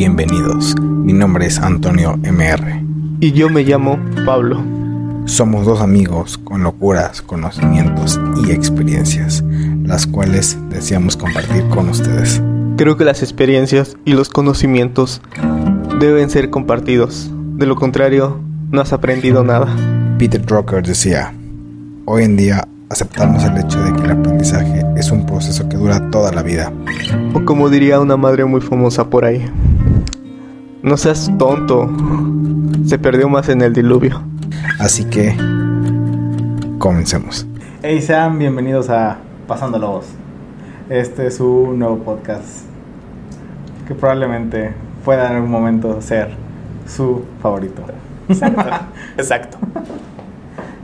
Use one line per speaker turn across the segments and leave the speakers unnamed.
Bienvenidos, mi nombre es Antonio MR.
Y yo me llamo Pablo.
Somos dos amigos con locuras, conocimientos y experiencias, las cuales deseamos compartir con ustedes.
Creo que las experiencias y los conocimientos deben ser compartidos. De lo contrario, no has aprendido nada.
Peter Drucker decía, hoy en día aceptamos el hecho de que el aprendizaje es un proceso que dura toda la vida.
O como diría una madre muy famosa por ahí, no seas tonto, se perdió más en el diluvio.
Así que, comencemos.
Hey, sean bienvenidos a Pasando la Voz. Este es un nuevo podcast que probablemente pueda en algún momento ser su favorito.
Exacto. Exacto.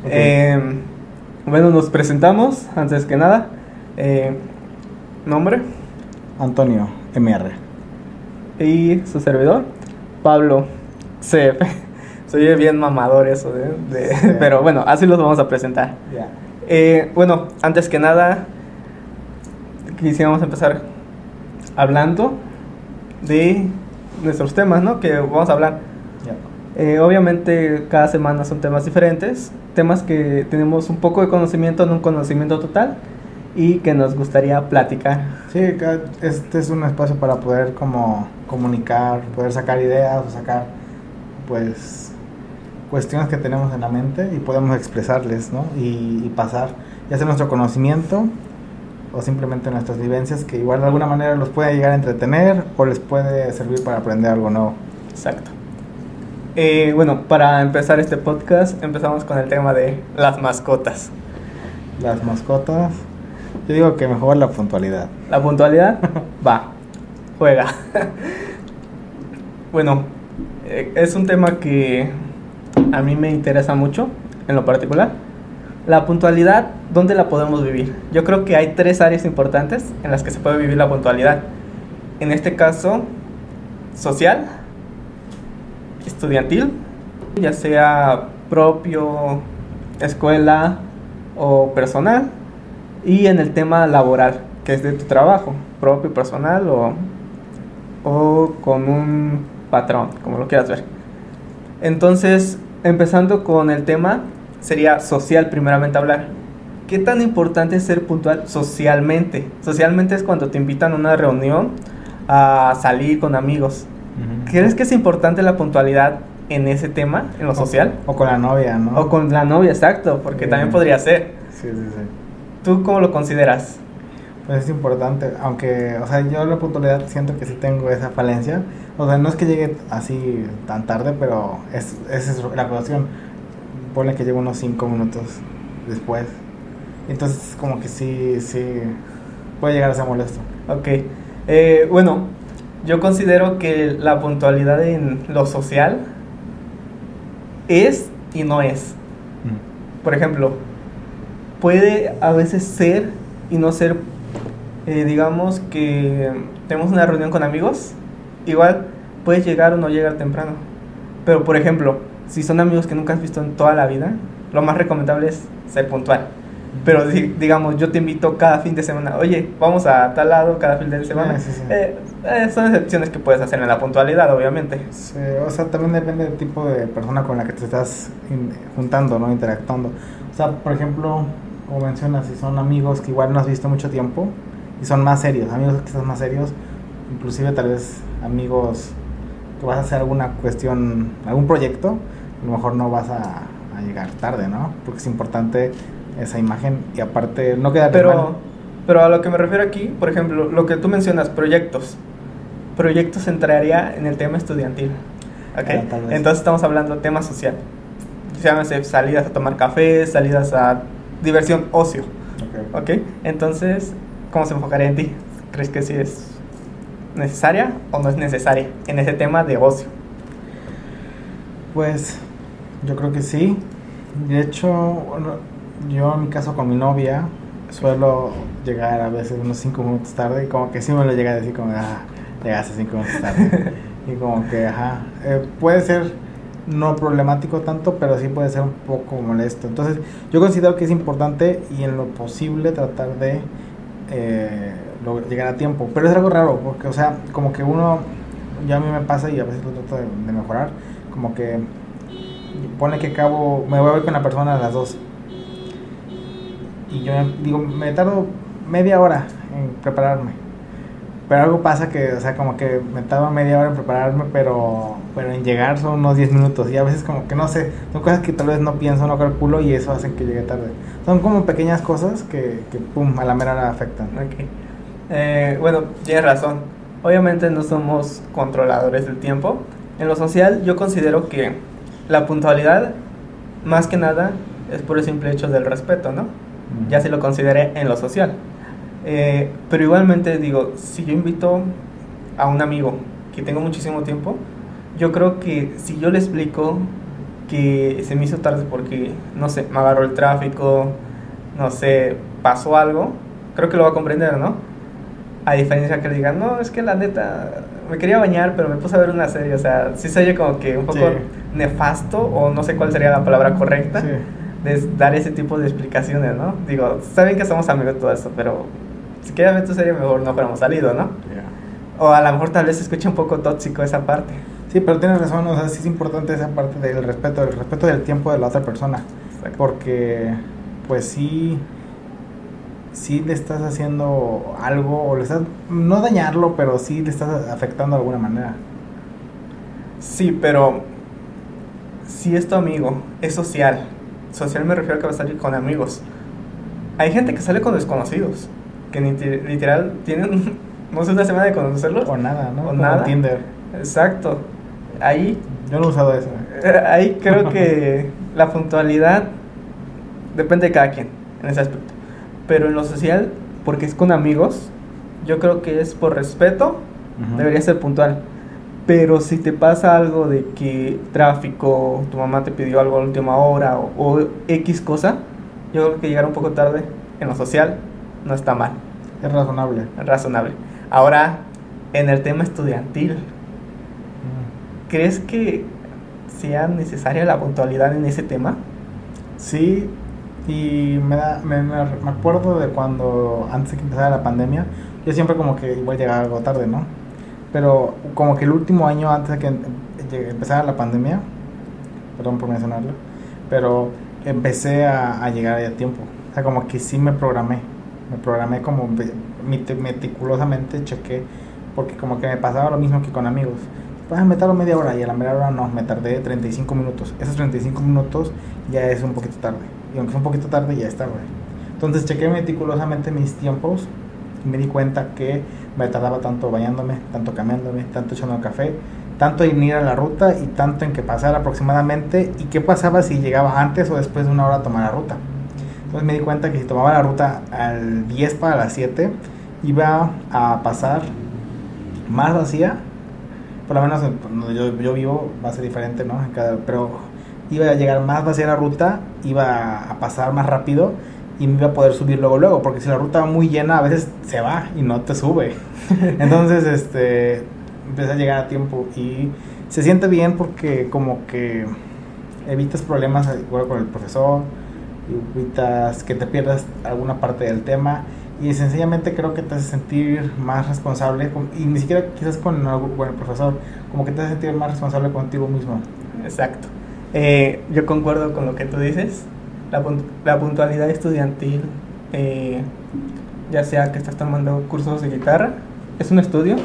Eh, bueno, nos presentamos, antes que nada. Eh, ¿Nombre?
Antonio MR.
Y su servidor, Pablo CF. Soy bien mamador eso, de, pero bueno, así los vamos a presentar. Eh, bueno, antes que nada, quisiéramos empezar hablando de nuestros temas, ¿no? Que vamos a hablar. Eh, obviamente cada semana son temas diferentes, temas que tenemos un poco de conocimiento, no un conocimiento total, y que nos gustaría platicar.
Sí, este es un espacio para poder como comunicar, poder sacar ideas o sacar pues cuestiones que tenemos en la mente y podemos expresarles, ¿no? Y, pasar, ya sea nuestro conocimiento o simplemente nuestras vivencias que igual de alguna manera los puede llegar a entretener o les puede servir para aprender algo nuevo.
Exacto. Eh, bueno, para empezar este podcast empezamos con el tema de las mascotas.
Las mascotas. Yo digo que mejor la puntualidad.
¿La puntualidad? Va, juega. bueno, eh, es un tema que a mí me interesa mucho, en lo particular. La puntualidad, ¿dónde la podemos vivir? Yo creo que hay tres áreas importantes en las que se puede vivir la puntualidad. En este caso, social, estudiantil, ya sea propio, escuela o personal, y en el tema laboral, que es de tu trabajo, propio, personal o, o con un patrón, como lo quieras ver. Entonces, empezando con el tema, sería social primeramente hablar. ¿Qué tan importante es ser puntual socialmente? Socialmente es cuando te invitan a una reunión a salir con amigos. ¿Crees que es importante la puntualidad en ese tema, en lo social?
O con la novia, ¿no?
O con la novia, exacto, porque también podría ser.
Sí, sí, sí.
¿Tú cómo lo consideras?
Pues es importante, aunque, o sea, yo la puntualidad siento que sí tengo esa falencia. O sea, no es que llegue así tan tarde, pero es, esa es la cuestión. Pone que llego unos 5 minutos después. Entonces, como que sí, sí, puede llegar a ser molesto.
Ok. Eh, bueno, yo considero que la puntualidad en lo social es y no es. Mm. Por ejemplo, puede a veces ser y no ser, eh, digamos que tenemos una reunión con amigos, igual puedes llegar o no llegar temprano. Pero por ejemplo, si son amigos que nunca has visto en toda la vida, lo más recomendable es ser puntual. Pero digamos, yo te invito cada fin de semana, oye, vamos a tal lado cada fin de semana. Eh, eh, son excepciones que puedes hacer en la puntualidad, obviamente.
o sea, también depende del tipo de persona con la que te estás juntando, ¿no? Interactuando. O sea, por ejemplo, como mencionas, si son amigos que igual no has visto mucho tiempo y son más serios, amigos que están más serios, inclusive tal vez amigos que vas a hacer alguna cuestión, algún proyecto, a lo mejor no vas a, llegar tarde, ¿no? Porque es importante esa imagen y aparte no queda
pero pero a lo que me refiero aquí por ejemplo lo que tú mencionas proyectos proyectos entraría en el tema estudiantil ¿ok? Ah, entonces estamos hablando de tema social llámese salidas a tomar café salidas a diversión ocio. ok. Entonces, ¿cómo se enfocaría en ti? ¿Crees que sí es necesaria o no es necesaria en ese tema de ocio?
Pues yo creo que sí. De hecho, yo en mi caso con mi novia suelo llegar a veces unos 5 minutos tarde y como que sí me lo llega a decir como, ah, llegaste 5 minutos tarde. y como que, ajá, eh, puede ser no problemático tanto, pero sí puede ser un poco molesto. Entonces, yo considero que es importante y en lo posible tratar de eh, llegar a tiempo. Pero es algo raro, porque, o sea, como que uno ya a mí me pasa y a veces lo trato de, mejorar, como que pone que acabo, me voy a ver con la persona a las dos. Y yo digo, me tardo media hora en prepararme. Pero algo pasa que, o sea, como que me tardo media hora en prepararme, pero, pero en llegar son unos 10 minutos. Y a veces como que no sé, son cosas que tal vez no pienso, no calculo y eso hacen que llegue tarde. Son como pequeñas cosas que, que pum, a la mera hora afectan.
Eh, bueno, tienes razón. Obviamente no somos controladores del tiempo. En lo social yo considero que la puntualidad, más que nada, es por el simple hecho del respeto, ¿no? Ya se lo consideré en lo social. Eh, pero igualmente digo, si yo invito a un amigo que tengo muchísimo tiempo, yo creo que si yo le explico que se me hizo tarde porque, no sé, me agarró el tráfico, no sé, pasó algo, creo que lo va a comprender, ¿no? A diferencia que le digan, no, es que la neta, me quería bañar, pero me puse a ver una serie, o sea, sí se oye como que un poco
Sí.
nefasto, o no sé cuál sería la palabra correcta,
Sí.
de dar ese tipo de explicaciones, ¿no? Digo, saben que somos amigos y todo eso, pero si quieres ver tu serie, mejor no fuéramos salido, ¿no? O a lo mejor tal vez se escucha un poco tóxico esa parte.
Sí, pero tienes razón, o sea, sí es importante esa parte del respeto, el respeto del tiempo de la otra persona.
Exacto.
Porque, pues sí, sí le estás haciendo algo, o le estás, no dañarlo, pero sí le estás afectando de alguna manera.
Sí, pero si es tu amigo, es social. Social me refiero a que va a salir con amigos. Hay gente que sale con desconocidos, que literal tienen, no sé, una semana de conocerlos.
O nada, ¿no?
O
Como
nada.
Tinder.
Exacto. Ahí,
Yo no he usado eso.
ahí creo que la puntualidad depende de cada quien en ese aspecto. Pero en lo social, porque es con amigos, yo creo que es por respeto, debería ser puntual. Pero si te pasa algo de que tráfico, tu mamá te pidió algo a la última hora o, o X cosa, yo creo que llegar un poco tarde en lo social no está mal,
Es razonable.
razonable. Ahora, en el tema estudiantil, ¿crees que sea necesaria la puntualidad en ese tema?
Sí, y me, da, me, me- acuerdo de cuando, antes de que empezara la pandemia, yo siempre como que igual llegaba algo tarde, ¿no? Pero como que el último año antes de que em- empezara la pandemia, perdón por mencionarlo, pero empecé a, a llegar a tiempo. O sea, como que sí me programé, me programé como meticulosamente, chequé, porque como que me pasaba lo mismo que con amigos. Ah, me tardo media hora y a la media hora no, me tardé 35 minutos. Esos 35 minutos ya es un poquito tarde. Y aunque es un poquito tarde, ya es tarde. Entonces chequé meticulosamente mis tiempos y me di cuenta que me tardaba tanto bañándome, tanto cambiándome, tanto echando café, tanto en ir a la ruta y tanto en que pasara aproximadamente y qué pasaba si llegaba antes o después de una hora a tomar la ruta. Entonces me di cuenta que si tomaba la ruta al 10 para las 7 iba a pasar más vacía por lo menos en donde yo, yo vivo va a ser diferente, ¿no? Cada- pero iba a llegar más vacía la ruta, iba a pasar más rápido y me iba a poder subir luego luego, porque si la ruta va muy llena a veces se va y no te sube. Entonces, este, empecé a llegar a tiempo y se siente bien porque como que evitas problemas igual con el profesor, evitas que te pierdas alguna parte del tema y sencillamente creo que te hace sentir más responsable y ni siquiera quizás con, algún- con el profesor, como que te hace sentir más responsable contigo mismo.
Exacto. Eh, yo concuerdo con lo que tú dices. La, la puntualidad estudiantil, eh, ya sea que estás tomando cursos de guitarra, es un estudio,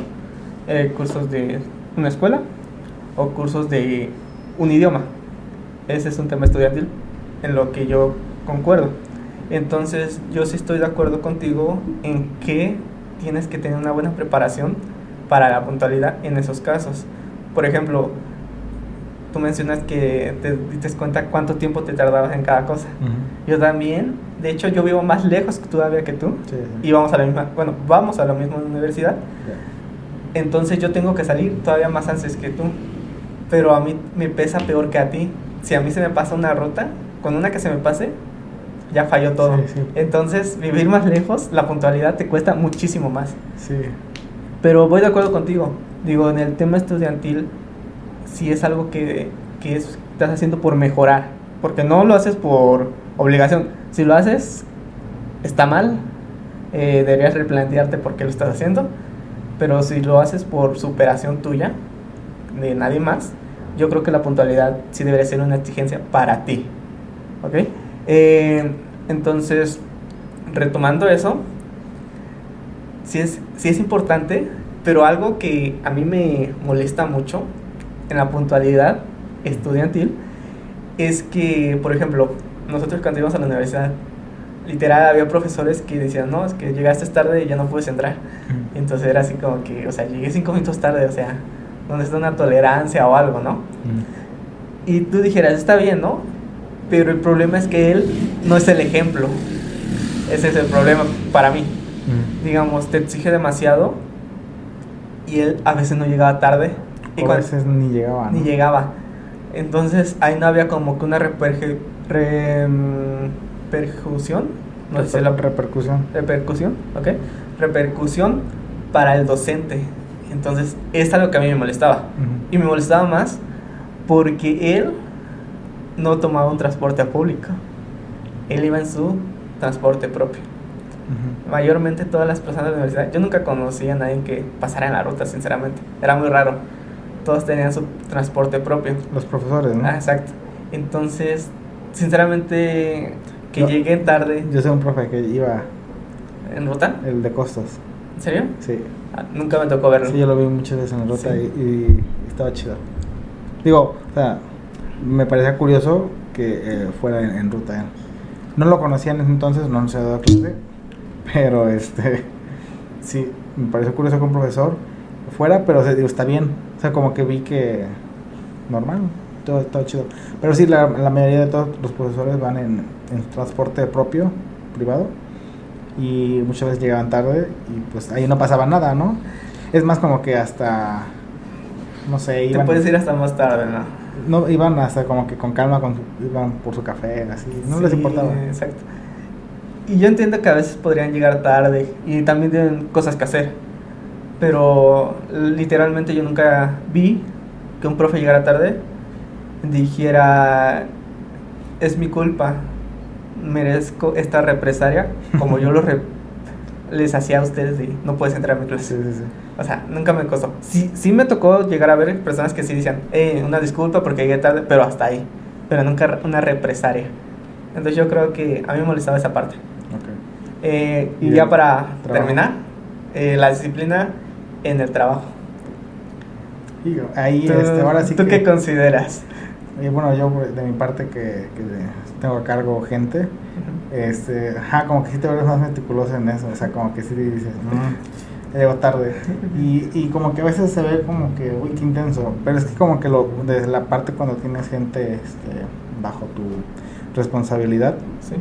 eh, cursos de una escuela o cursos de un idioma. Ese es un tema estudiantil en lo que yo concuerdo. Entonces, yo sí estoy de acuerdo contigo en que tienes que tener una buena preparación para la puntualidad en esos casos. Por ejemplo, tú mencionas que te diste cuenta cuánto tiempo te tardabas en cada cosa. Yo también, de hecho, yo vivo más lejos todavía que tú.
Sí, sí.
Y vamos a la misma, bueno, vamos a la misma universidad. Entonces yo tengo que salir todavía más antes que tú. Pero a mí me pesa peor que a ti. Si a mí se me pasa una ruta, con una que se me pase, ya falló todo.
Sí, sí.
Entonces, vivir más lejos, la puntualidad te cuesta muchísimo más.
Sí,
Pero voy de acuerdo contigo. Digo, en el tema estudiantil, si es algo que, que es- estás haciendo por mejorar. Porque no lo haces por obligación. Si lo haces, está mal. eh, deberías replantearte por qué lo estás haciendo. Pero si lo haces por superación tuya, de nadie más, yo creo que la puntualidad sí debería ser una exigencia para ti. ¿Ok? Eh, entonces, retomando eso, sí es, sí es importante, pero algo que a mí me molesta mucho en la puntualidad estudiantil es que, por ejemplo, nosotros cuando íbamos a la universidad, literal había profesores que decían, no, es que llegaste tarde y ya no puedes entrar. Entonces era así como que, o sea, llegué cinco minutos tarde, o sea, donde está una tolerancia o algo, ¿no? Y tú dijeras, está bien, ¿no? Pero el problema es que él no es el ejemplo. Ese es el problema para mí. Digamos, te exige demasiado y él a veces no llegaba tarde. Y
a veces ni llegaba. ¿no?
ni llegaba. Entonces ahí no había como que una reperge- re- mm, repercusión. No sé si la
repercusión.
repercusión, ¿ok? Repercusión para el docente. Entonces, es algo que a mí me molestaba. Y me molestaba más porque él no tomaba un transporte público. Él iba en su transporte propio. Mayormente todas las personas de la universidad, yo nunca conocí a nadie que pasara en la ruta, sinceramente. Era muy raro. Todos tenían su transporte propio.
Los profesores, ¿no?
Ah, exacto. Entonces, sinceramente, que
Yo-
lleguen tarde
Yo sé un profe que iba,
en ruta.
el de costos.
¿En serio?
Sí.
Ah, nunca me tocó verlo.
Sí, yo lo vi muchas veces en la ruta
Sí.
y, y estaba chido. Digo, o sea, me parecía curioso que eh, fuera en, en ruta. No lo conocía en ese entonces, no se había dado clase, pero este, sí, me pareció curioso que un profesor fuera, pero se, digo, está bien. O sea, como que vi que normal, todo, todo chido. Pero sí, la, la mayoría de todos los profesores van en, en transporte propio, privado, y muchas veces llegaban tarde y pues ahí no pasaba nada, ¿no? Es más como que hasta, no sé,
Te
iban,
puedes ir hasta más tarde, ¿no?
No, iban hasta como que con calma, con su- iban por su café, así, no les importaba.
Exacto. Y yo entiendo que a veces podrían llegar tarde y también tienen cosas que hacer. Pero literalmente yo nunca vi que un profe llegara tarde dijera, es mi culpa, merezco esta represalia como yo lo les hacía a ustedes de no puedes entrar a mi clase.
Sí, sí, sí.
O sea, nunca me costó. Sí, sí me tocó llegar a ver personas que sí decían, eh, una disculpa porque llegué tarde, pero hasta ahí. Pero nunca una represalia. Entonces yo creo que a mí me molestaba esa parte.
Ok.
Eh, y ya para
trabajo.
terminar, eh, la disciplina en el trabajo.
Y ahí,
¿Tú,
este, ahora sí
¿tú
que...
qué consideras?
Y bueno, yo pues, de mi parte que, que tengo a cargo gente, este, ajá, como que sí te vuelves más meticuloso en eso, o sea, como que sí dices, "Mm, ya llego tarde. Y, y como que a veces se ve como que, uy, qué intenso, pero es que como que lo, desde la parte cuando tienes gente este, bajo tu responsabilidad,
Sí.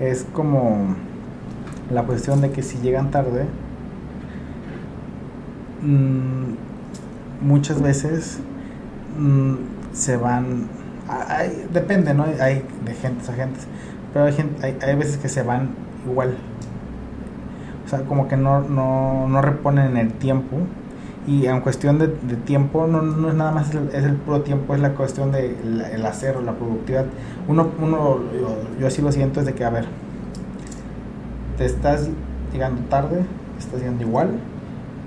es como la cuestión de que si llegan tarde, mm, muchas veces mm, se van, hay- depende, ¿no? Hay de gentes a gentes, pero hay, gente, hay, hay veces que se van igual. Sea, como que no, no, no reponen el tiempo. Y en cuestión de, de tiempo, no, no es nada más el, es el puro tiempo, es la cuestión de el, el hacer o la productividad. Uno, uno yo, yo así lo siento, es de que, a ver, te estás llegando tarde, estás llegando igual,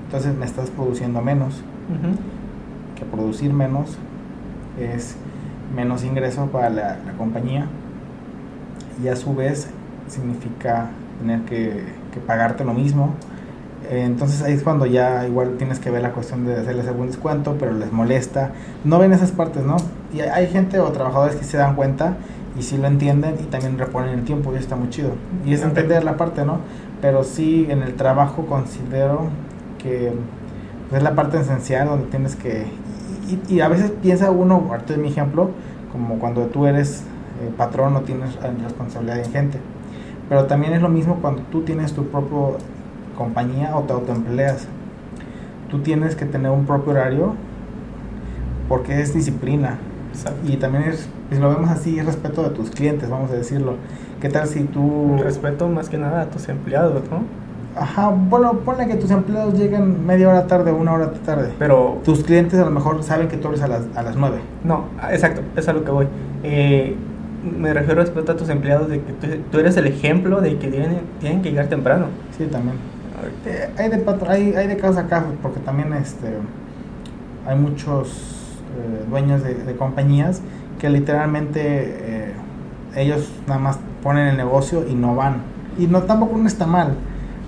entonces me estás produciendo menos. Que producir menos es menos ingreso para la, la compañía y a su vez significa tener que, que pagarte lo mismo. Eh, Entonces ahí es cuando ya igual tienes que ver la cuestión de hacerles algún descuento, pero les molesta. No ven esas partes, ¿no? Y hay- gente o trabajadores que se dan cuenta y sí lo entienden y también reponen el tiempo y está muy chido. Y es entender la parte, ¿no? Pero sí en el trabajo considero que pues, es la parte esencial donde tienes que... Y, y- y a veces piensa uno, ahorita es mi ejemplo, como cuando tú eres eh, patrón no tienes eh, responsabilidad en gente. Pero también es lo mismo cuando tú tienes tu propia compañía o te autoempleas. Tú tienes que tener un propio horario porque es disciplina.
Exacto.
Y también es, si lo vemos así, es respeto de tus clientes, vamos a decirlo. ¿Qué tal si tú...
Respeto más que nada a tus empleados, ¿no?
Ajá, bueno, ponle que tus empleados lleguen media hora tarde, una hora tarde.
Pero
Tus clientes a lo mejor saben que tú abres a las, a las 9.
No, exacto, es a lo que voy. Eh, me refiero a tus empleados de que tú, tú eres el ejemplo de que tienen, tienen que llegar temprano.
Sí, también. Eh, hay, de patro- hay, hay de casos a casos, porque también este, hay muchos eh, dueños de, de compañías que literalmente eh, ellos nada más ponen el negocio y no van. Y no tampoco no está mal,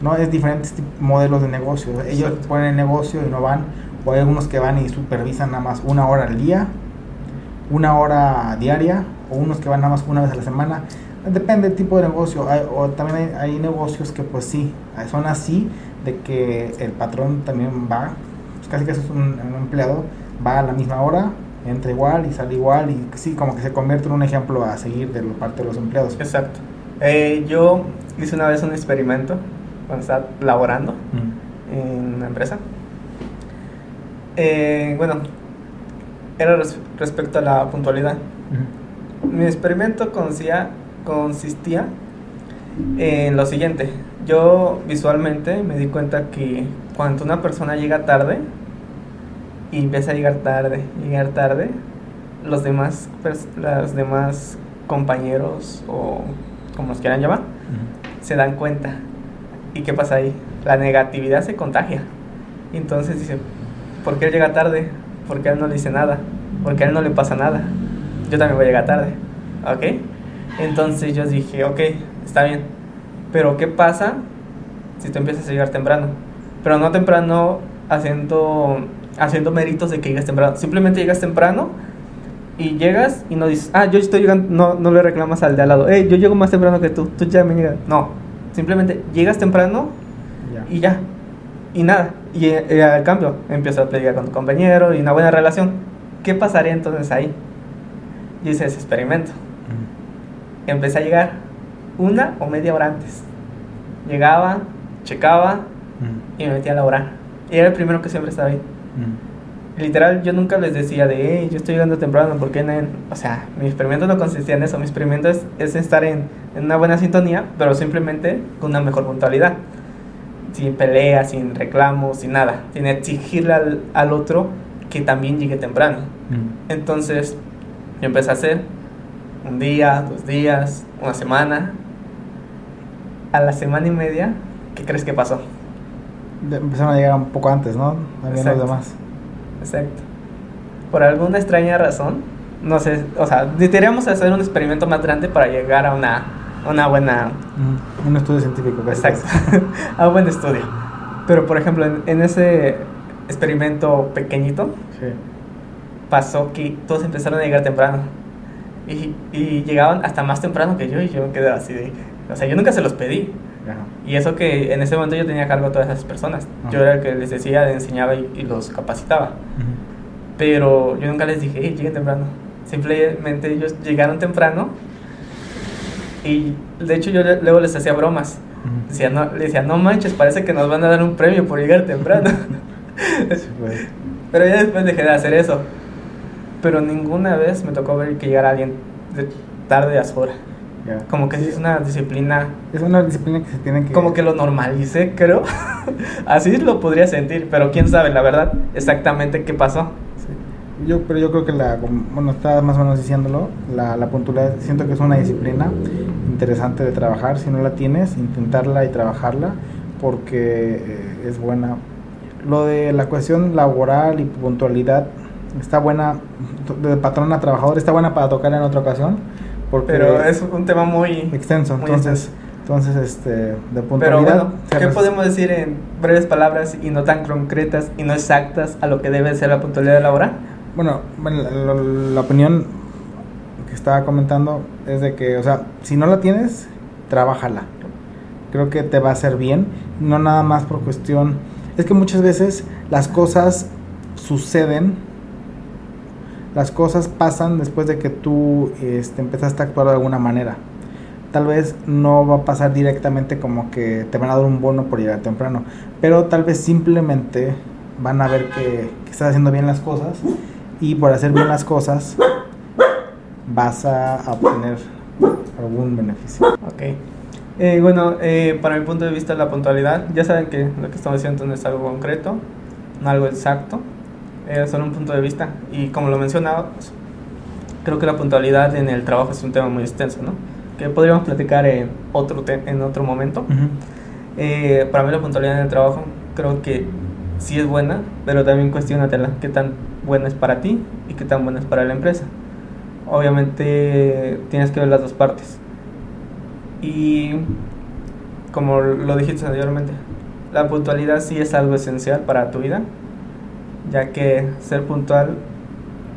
no es diferentes modelos de negocio. Ellos
Exacto.
ponen el negocio y no van, o hay algunos que van y supervisan nada más una hora al día, una hora diaria, o unos que van nada más una vez a la semana. Depende del tipo de negocio. Hay- o también hay, hay negocios que pues sí, son así, de que el patrón también va, pues casi que es un, un empleado, va a la misma hora, entra igual y sale igual, y sí, como que se convierte en un ejemplo a seguir de la parte de los empleados.
Exacto. Eh, yo hice una vez un experimento cuando estaba laborando
Mm.
en una empresa. Eh, bueno, era res- respecto a la puntualidad. Mi experimento consistía, consistía en lo siguiente. Yo visualmente me di cuenta que cuando una persona llega tarde y empieza a llegar tarde, llegar tarde, los demás, los demás compañeros o como los quieran llamar, se dan cuenta. ¿Y qué pasa ahí? La negatividad se contagia. Entonces dice, ¿por qué él llega tarde? ¿Por qué a él no le dice nada? ¿Por qué a él no le pasa nada? Yo también voy a llegar tarde. ¿Ok? Entonces yo dije, ok, está bien. Pero ¿qué pasa si tú empiezas a llegar temprano? Pero no temprano haciendo, haciendo méritos de que llegas temprano. Simplemente llegas temprano y llegas y no dices, ah, yo estoy llegando, no, no le reclamas al de al lado, hey, yo llego más temprano que tú, tú ya me llegas. No, simplemente llegas temprano
Ya.
y ya. Y nada. Y eh, al cambio, empiezas a platicar con tu compañero y una buena relación. ¿Qué pasaría entonces ahí? Yo hice ese experimento.
Mm.
Empecé a llegar una o media hora antes. Llegaba, checaba
Mm.
y me metía a la hora. Y era el primero que siempre estaba ahí.
Mm.
Literal, yo nunca les decía de, hey, yo estoy llegando temprano, ¿por qué no? O sea, mi experimento no consistía en eso. Mi experimento es, es estar en, en una buena sintonía, pero simplemente con una mejor puntualidad. Sin peleas, sin reclamos, sin nada. Sin exigirle al, al otro que también llegue temprano. Entonces, yo empecé a hacer un día, dos días, una semana. A la semana y media, ¿qué crees que pasó?
Empezaron a llegar un poco antes, ¿no? También
Exacto.
los demás.
Exacto. Por alguna extraña razón, no sé, o sea, necesitaríamos hacer un experimento más grande para llegar a una, una buena,
Mm. Un estudio científico. casi,
exacto,
casi.
a un buen estudio. Pero, por ejemplo, en, en ese experimento pequeñito,
Sí.
Pasó que todos empezaron a llegar temprano. Y, y llegaban hasta más temprano que yo y yo me quedé así de... O sea, yo nunca se los pedí.
Ya.
Y eso que en ese momento yo tenía a cargo a todas esas personas. Yo
Ajá.
era el que les decía, les enseñaba y, y los capacitaba.
Ujú.
Pero yo nunca les dije, hey, lleguen temprano. Simplemente ellos llegaron temprano. Y de hecho yo le- luego les hacía bromas. Decía, no, le decía, no manches, parece que nos van a dar un premio por llegar temprano.
Sí, pues.
Pero ya después dejé de hacer eso. Pero ninguna vez me tocó ver que llegara alguien de tarde a su hora.
Ya.
Como que sí es una disciplina,
Es una disciplina que se tiene que...
como que lo normalicé, creo. Así lo podría sentir, pero quién sabe, la verdad, exactamente qué pasó.
Sí. Yo, pero yo creo que la, bueno, está más o menos diciéndolo, la, la puntualidad, siento que es una disciplina interesante de trabajar, si no la tienes, intentarla y trabajarla, porque eh, es buena. Lo de la cuestión laboral y puntualidad está buena, de patrón a trabajador, está buena para tocar en otra ocasión, porque
Pero es un tema muy...
extenso,
muy
entonces, entonces este, de
Pero
puntualidad.
bueno,
se
¿qué podemos decir en breves palabras y no tan concretas y no exactas a lo que debe ser la puntualidad laboral?
Bueno, la, la- la opinión que estaba comentando es de que, o sea, si no la tienes, trabájala. Creo que te va a hacer bien, no nada más por cuestión. Es que muchas veces las cosas suceden, las cosas pasan después de que tú este, empezaste a actuar de alguna manera. Tal vez no va a pasar directamente como que te van a dar un bono por llegar temprano, pero tal vez simplemente van a ver que, que estás haciendo bien las cosas y por hacer bien las cosas vas a obtener algún beneficio.
Ok. Eh, bueno, eh, para mi punto de vista la puntualidad, ya saben que lo que estamos diciendo no es algo concreto, no algo exacto, es solo un punto de vista. Y como lo mencionaba, pues, creo que la puntualidad en el trabajo es un tema muy extenso, ¿no? Que podríamos platicar en otro, en otro momento. Eh, para mí la puntualidad en el trabajo creo que sí es buena, pero también cuestionatela, qué tan buena es para ti y qué tan buena es para la empresa. Obviamente tienes que ver las dos partes. Y como lo dijiste anteriormente, la puntualidad sí es algo esencial para tu vida, ya que ser puntual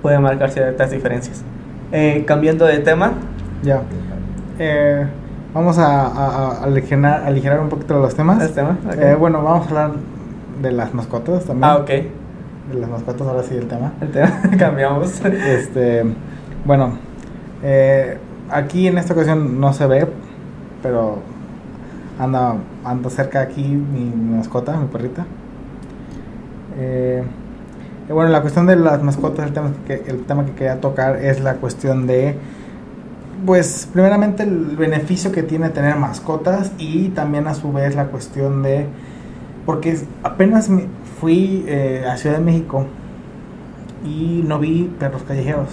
puede marcar ciertas diferencias. Eh, cambiando de tema.
Ya. Eh, vamos a, a, aligerar, aligerar, un poquito los temas.
¿El tema?
Eh, bueno, vamos a hablar de las mascotas también.
Ah, ok.
De las mascotas, ahora sí el tema.
El tema, cambiamos.
Este, bueno, aquí en esta ocasión no se ve, pero anda, anda cerca aquí mi, mi mascota, mi perrita. Eh, bueno, la cuestión de las mascotas, el tema, que, el tema que quería tocar es la cuestión de, pues, primeramente el beneficio que tiene tener mascotas y también a su vez la cuestión de, porque apenas me fui eh, a Ciudad de México y no vi perros callejeros,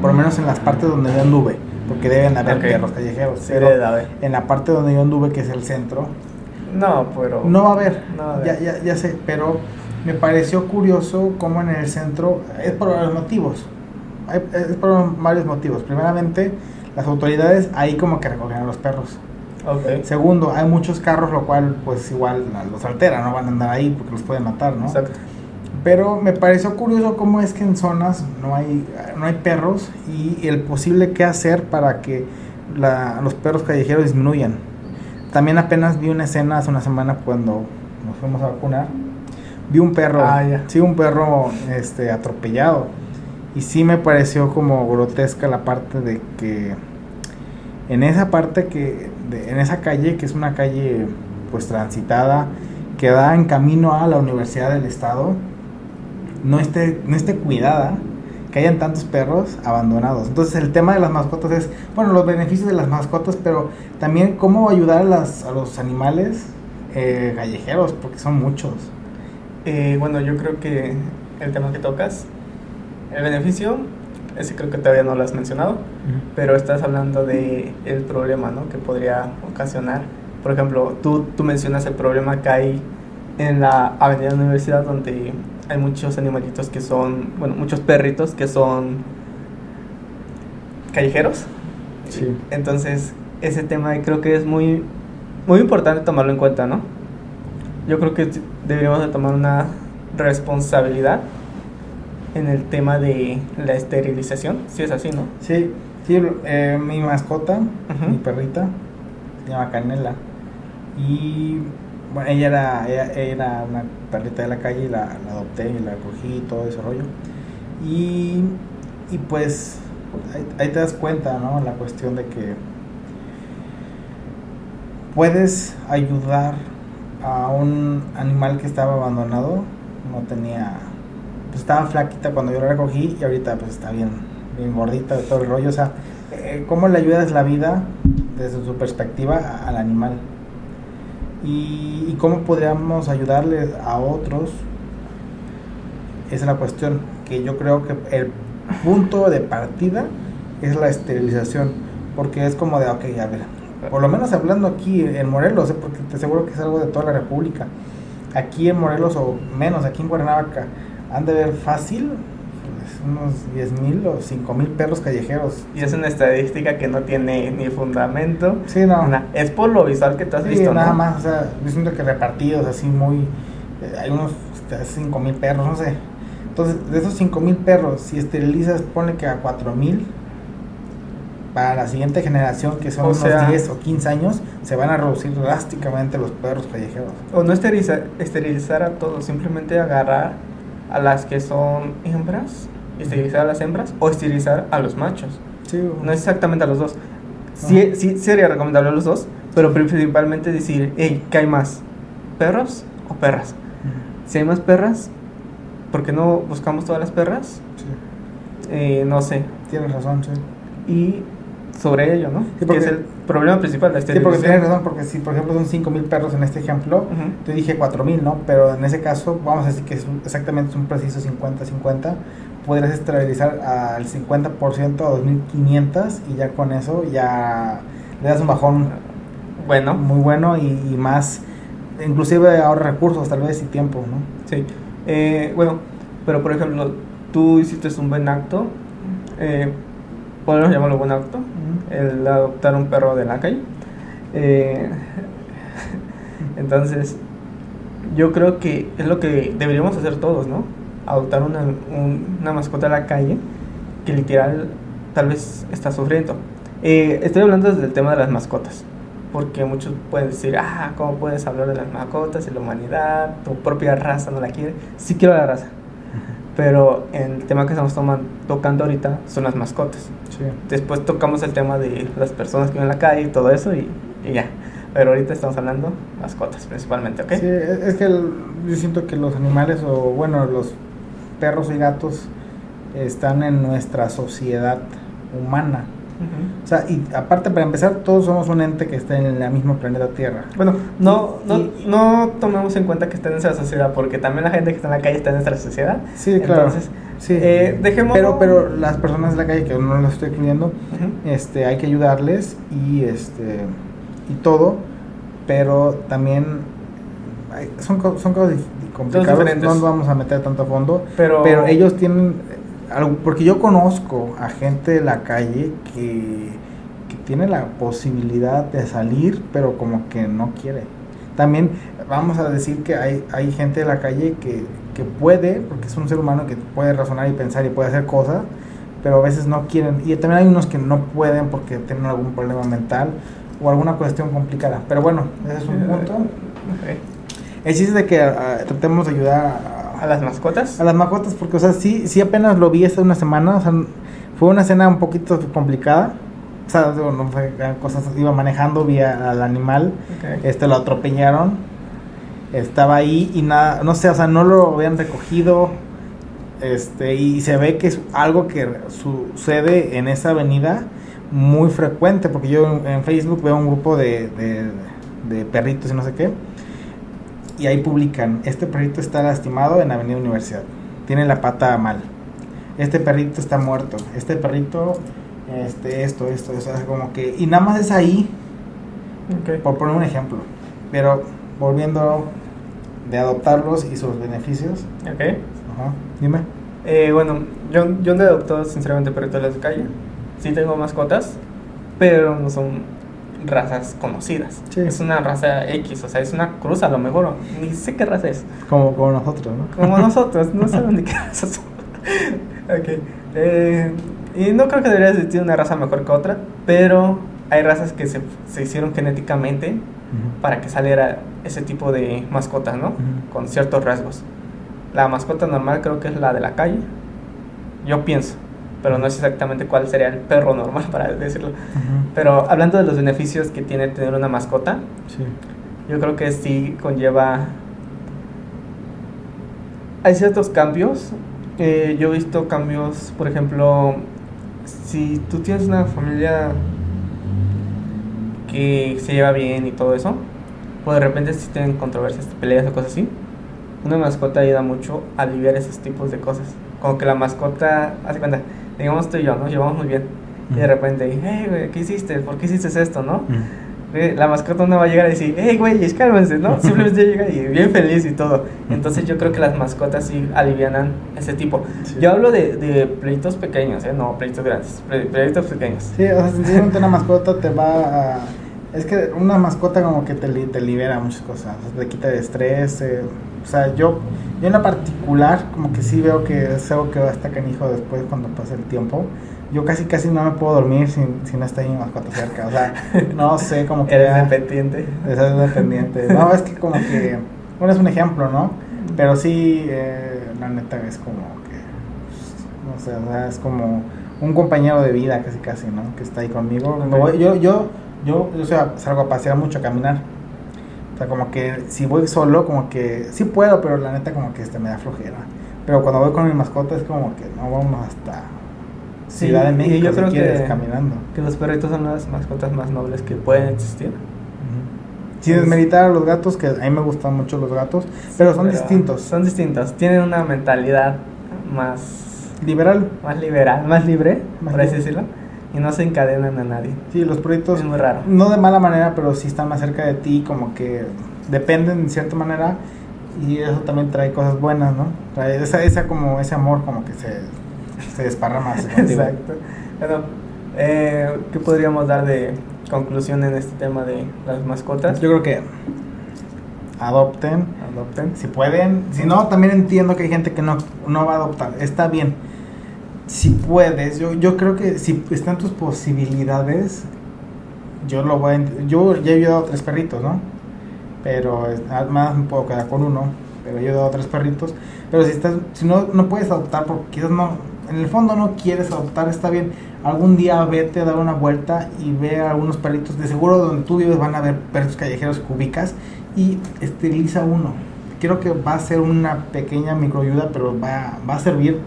por lo menos en las partes donde yo anduve, porque deben haber perros callejeros,
Sí,
pero en la parte donde yo anduve, que es el centro,
No, pero.
no va a haber,
No va a haber.
Ya, ya, ya sé, pero me pareció curioso cómo en el centro, es por varios motivos, es por varios motivos. Primeramente, las autoridades ahí como que recogen a los perros.
Ok.
Segundo, hay muchos carros, lo cual pues igual los altera, no van a andar ahí porque los pueden matar, ¿no?
Exacto.
Pero me pareció curioso cómo es que en zonas no hay, no hay perros y el posible qué hacer para que la- los perros callejeros disminuyan. También apenas vi una escena hace una semana cuando nos fuimos a vacunar. Vi un perro,
Ah,
sí, un perro este, atropellado. Y sí me pareció como grotesca la parte de que en esa parte que, de- en esa calle, que es una calle pues transitada, que da en camino a la Universidad del Estado, no esté, no esté cuidada, que hayan tantos perros abandonados. Entonces el tema de las mascotas es, bueno, los beneficios de las mascotas, pero también cómo ayudar a, las, a los animales eh, callejeros, porque son muchos.
Eh, bueno, yo creo que el tema que tocas, el beneficio, ese creo que todavía no lo has mencionado, pero estás hablando de el problema, ¿no? Que podría ocasionar. Por ejemplo, tú, tú mencionas el problema que hay en la Avenida Universidad donde hay muchos animalitos que son, bueno, muchos perritos que son callejeros.
Sí.
Entonces, ese tema creo que es muy, muy importante tomarlo en cuenta, ¿no? Yo creo que deberíamos de tomar una responsabilidad en el tema de la esterilización, si es así, ¿no?
Sí, sí, eh, mi mascota, mi perrita, se llama Canela. Y bueno, ella era, ella era una perrita de la calle y la, la adopté y la cogí y todo ese rollo. Y, y pues ahí, ahí te das cuenta, ¿no? La cuestión de que puedes ayudar a un animal que estaba abandonado, no tenía, pues estaba flaquita cuando yo la recogí y ahorita pues está bien, bien gordita de todo el rollo, o sea, eh, cómo le ayudas la vida desde su perspectiva al animal y, cómo podríamos ayudarle a otros, esa es la cuestión, que yo creo que el punto de partida es la esterilización, porque es como de, ok, a ver, por lo menos hablando aquí en Morelos, ¿eh? porque te aseguro que es algo de toda la República. Aquí en Morelos o menos, aquí en Cuernavaca, han de ver fácil pues, unos 10 mil o 5 mil perros callejeros.
Y es una estadística que no tiene ni fundamento.
Sí, no.
na- Es por lo visual que tú has
Sí,
visto,
nada
¿no?
más, o sea, yo siento que repartidos así muy... eh, hay unos 5 mil perros, no sé. Entonces, de esos 5 mil perros, si esterilizas, ponle que a 4 mil, para la siguiente generación, que son
O
unos
sea-
10 o 15 años, se van a reducir drásticamente los perros callejeros.
O no esterilizar, esterilizar a todos, simplemente agarrar a las que son hembras, esterilizar a las hembras o esterilizar a los machos.
Sí,
No exactamente a los dos. Sí, sí sería recomendable a los dos, pero principalmente decir, hey, ¿qué hay más? ¿Perros o perras? Si hay más perras, ¿por qué no buscamos todas las perras?
Sí,
Eh, no sé.
tienes razón, sí.
Y sobre ello, ¿no?
Sí, porque-
que es el problema principal, la
Sí, porque tienes razón, porque si por ejemplo son 5 mil perros en este ejemplo,
Ujú.
Yo dije 4000, ¿no? Pero en ese caso, vamos a decir que es un- exactamente es un preciso 50-50. Podrías esterilizar al 50% a 2500 y ya con eso ya le das un bajón
Bueno,
muy bueno y, y más inclusive ahorra recursos tal vez y tiempo, ¿no?
Sí. Eh, bueno, pero por ejemplo, tú hiciste un buen acto, eh, podemos llamarlo buen acto, el adoptar un perro de la calle. Eh, entonces, yo creo que es lo que deberíamos hacer todos, ¿no? Adoptar una, un- una mascota de la calle que literal tal vez está sufriendo. Eh, estoy hablando desde el tema de las mascotas, porque muchos pueden decir, ah, ¿cómo puedes hablar de las mascotas y la humanidad? Tu propia raza no la quiere. Sí quiero la raza, pero el tema que estamos toman- tocando ahorita son las mascotas.
Sí.
Después tocamos el tema de las personas que viven en la calle y todo eso y, y ya. Pero ahorita estamos hablando mascotas principalmente, ¿ok?
Sí, es es que el- yo siento que los animales, o bueno, los perros y gatos están en nuestra sociedad humana.
Ujú.
O sea, y aparte, para empezar, todos somos un ente que está en el mismo planeta Tierra.
Bueno, no, no,
Y-
no tomemos en cuenta que está en nuestra sociedad, porque también la gente que está en la calle está en nuestra sociedad.
Sí, claro.
Entonces,
Sí.
eh, dejémoslo-
Pero, pero las personas de la calle, que no las estoy incluyendo,
Ujú.
este, hay que ayudarles y este y todo, pero también son, son cosas complicadas, no nos vamos a meter tanto a fondo,
Pero-
pero ellos tienen porque yo conozco a gente de la calle que, que tiene la posibilidad de salir, pero como que no quiere. También vamos a decir que hay, hay gente de la calle que, que puede, porque es un ser humano que puede razonar y pensar y puede hacer cosas, pero a veces no quieren. Y también hay unos que no pueden porque tienen algún problema mental o alguna cuestión complicada. Pero bueno, ese es un punto.
Ok.
El chiste es de que ah, tratemos de ayudar a,
¿A las mascotas?
a las mascotas porque, o sea, sí, sí apenas lo vi hace una semana, o sea, fue una escena un poquito complicada. O sea, no fue gran cosa, iba manejando, vi al animal, este lo atropellaron, estaba ahí y nada, no sé, o sea, no lo habían recogido, este, y se ve que es algo que sucede en esa avenida muy frecuente, porque yo en, en Facebook veo un grupo de, de, de perritos y no sé qué, y ahí publican, este perrito está lastimado en Avenida Universidad, tiene la pata mal, este perrito está muerto, este perrito, este, esto, esto, o sea, como que, y nada más es ahí,
Ok.
por poner un ejemplo, pero volviendo de adoptarlos y sus beneficios,
Ok.
ajá, dime.
Eh, bueno, yo, yo no he adoptado sinceramente perritos de la calle. Sí tengo mascotas, pero no son razas conocidas.
Sí.
Es una raza X, o sea, es una cruz a lo mejor. Ni sé qué raza es.
Como, como nosotros, ¿no?
Como nosotros, no saben ni qué raza son. ok. Eh, y no creo que debería existir una raza mejor que otra, pero hay razas que se, se hicieron genéticamente para que saliera ese tipo de mascotas, ¿no? Con ciertos rasgos. La mascota normal creo que es la de la calle. Yo pienso, pero no sé exactamente cuál sería el perro normal para decirlo.
Ujú.
Pero hablando de los beneficios que tiene tener una mascota,
Sí.
yo creo que sí conlleva... Hay ciertos cambios. Eh, yo he visto cambios, por ejemplo, si tú tienes una familia que se lleva bien y todo eso, pues de repente si tienen controversias, peleas o cosas así, una mascota ayuda mucho a aliviar esos tipos de cosas. Como que la mascota, hace cuenta, digamos tú y yo, nos llevamos muy bien. Y de repente, hey, güey, ¿qué hiciste? ¿Por qué hiciste esto, no? La mascota no va a llegar a decir, hey, güey, cálmense, ¿no? Simplemente llega y bien feliz y todo. Entonces yo creo que las mascotas sí alivianan ese tipo.
Sí.
Yo hablo de, de pleitos pequeños, ¿eh? No, pleitos grandes, ple- pleitos pequeños.
Sí, o sea, sencillamente una mascota te va a... Es que una mascota como que te, li- te libera muchas cosas, o sea, te quita de estrés. eh, o sea, yo, yo en la particular como que sí veo que es algo que va a estar canijo después cuando pase el tiempo. Yo casi casi no me puedo dormir sin, si no está ahí mi mascota cerca. O sea, no sé, como que...
Eres
ya-
dependiente.
de ser independiente. No, es que como que, bueno, es un ejemplo, ¿no? Pero sí, eh, la neta es como que, no sé, o sea, es como un compañero de vida casi casi, ¿no? Que está ahí conmigo. Me
Ok.
voy- yo, yo, yo, yo o sea, salgo a pasear mucho, a caminar. O sea, como que si voy solo, como que sí puedo, pero la neta como que este me da flojera. Pero cuando voy con mi mascota es como que no vamos hasta
Sí,
Ciudad de
y
México
yo
si
creo
quieres,
que-
caminando.
Que los perritos son las mascotas más nobles que pueden existir.
Ujú. Sin desmeritar a los gatos, que a mí me gustan mucho los gatos, pero son distintos.
Son distintos. Tienen una mentalidad más,
Liberal.
más liberal, más libre,
Más
por así decirlo. Y no se encadenan a nadie.
Sí, los proyectos,
Es muy raro.
no de mala manera, pero sí están más cerca de ti, como que dependen de cierta manera y eso también trae cosas buenas, ¿no? Trae esa, esa como ese amor como que se, se desparrama. así contigo.
Exacto. Bueno, eh, ¿qué podríamos dar de conclusión en este tema de las mascotas?
Yo creo que adopten,
Adopten.
si pueden. Si no, también entiendo que hay gente que no, no va a adoptar. Está bien. Si puedes, yo, yo creo que si están tus posibilidades, yo lo voy a... Yo ya he ayudado a tres perritos, ¿no? Pero además me puedo quedar con uno. Pero he ayudado a tres perritos. Pero si estás, si no, no puedes adoptar porque quizás no, en el fondo no quieres adoptar, está bien. Algún día vete a dar una vuelta y ve a algunos perritos. De seguro donde tú vives van a ver perros callejeros que ubicas y esteriliza uno. Creo que va a ser una pequeña microayuda, pero va, va a servir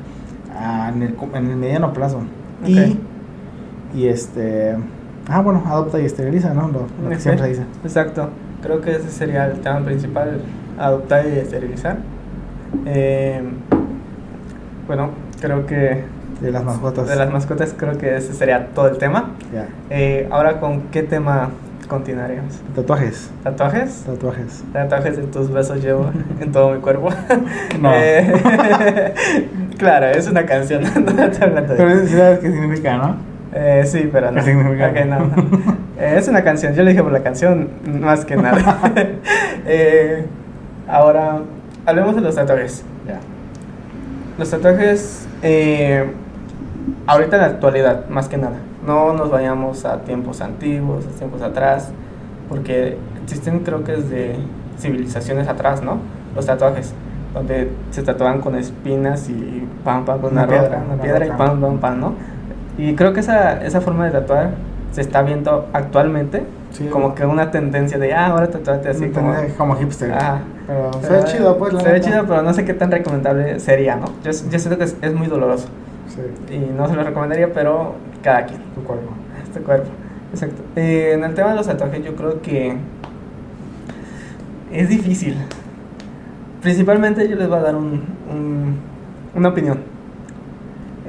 ah, en, el, en el mediano plazo. Y, y este. Ah, bueno, adopta y esteriliza, ¿no? Lo, lo que siempre dice.
Exacto. Creo que ese sería el tema principal, adoptar y esterilizar. Eh, bueno, creo que
De las mascotas.
de las mascotas creo que ese sería todo el tema.
Ya.
Eh, ahora, ¿con qué tema continuaríamos?
Tatuajes.
¿Tatuajes?
Tatuajes.
Tatuajes en tus besos llevo en todo mi cuerpo.
No.
Eh, claro, es una canción. de-
Pero sabes qué significa, ¿no?
Eh, sí, pero no.
¿Qué significa?
Ok, no, no. Eh, es una canción, yo le dije por la canción más que nada. Eh, ahora, hablemos de los tatuajes.
Ya.
Los tatuajes, ahorita en la actualidad, más que nada. No nos vayamos a tiempos antiguos, a tiempos atrás, porque existen creo que desde civilizaciones atrás, ¿no? Los tatuajes, donde se tatuaban con espinas y pam, pam, con una,
Una piedra,
roca, una
una
piedra y pam, pam, pam, ¿no? Y creo que esa, esa forma de tatuar se está viendo actualmente
Sí.
como que una tendencia de, ah, ahora tatuate así como...
como, hipster.
Ajá.
Pero se ve chido, pues. la
Se ve chido, pero no sé qué tan recomendable sería, ¿no? Yo, yo siento que es, es muy doloroso
Sí,
y no se lo recomendaría, pero cada quien,
tu cuerpo.
este cuerpo. Exacto. Eh, en el tema de los tatuajes, yo creo que es difícil. Principalmente yo les voy a dar un, un- una opinión.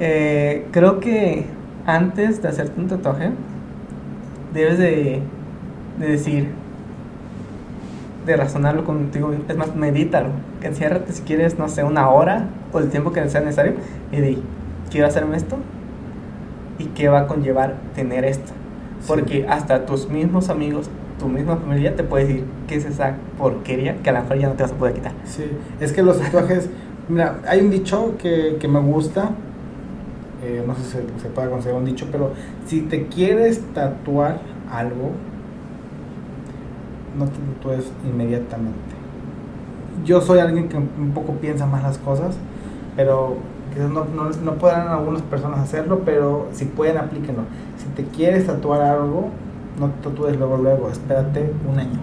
Eh, creo que antes de hacerte un tatuaje, debes de, de decir, de razonarlo contigo. Es más, medítalo. Enciérrate si quieres, no sé, una hora o el tiempo que sea necesario y di, quiero hacerme esto y qué va a conllevar tener esto.
Sí.
Porque hasta tus mismos amigos, tu misma familia te puede decir qué es esa porquería que a lo mejor ya no te vas a poder quitar.
Sí, es que los tatuajes, mira, hay un dicho que, que me gusta, eh, no sé si se, se puede considerar un dicho, pero si te quieres tatuar algo, no te tatúes inmediatamente. Yo soy alguien que un poco piensa más las cosas, pero quizás no, no, no podrán algunas personas hacerlo, pero si pueden, aplíquenlo. Si te quieres tatuar algo, no te tatúes luego, luego, espérate un año.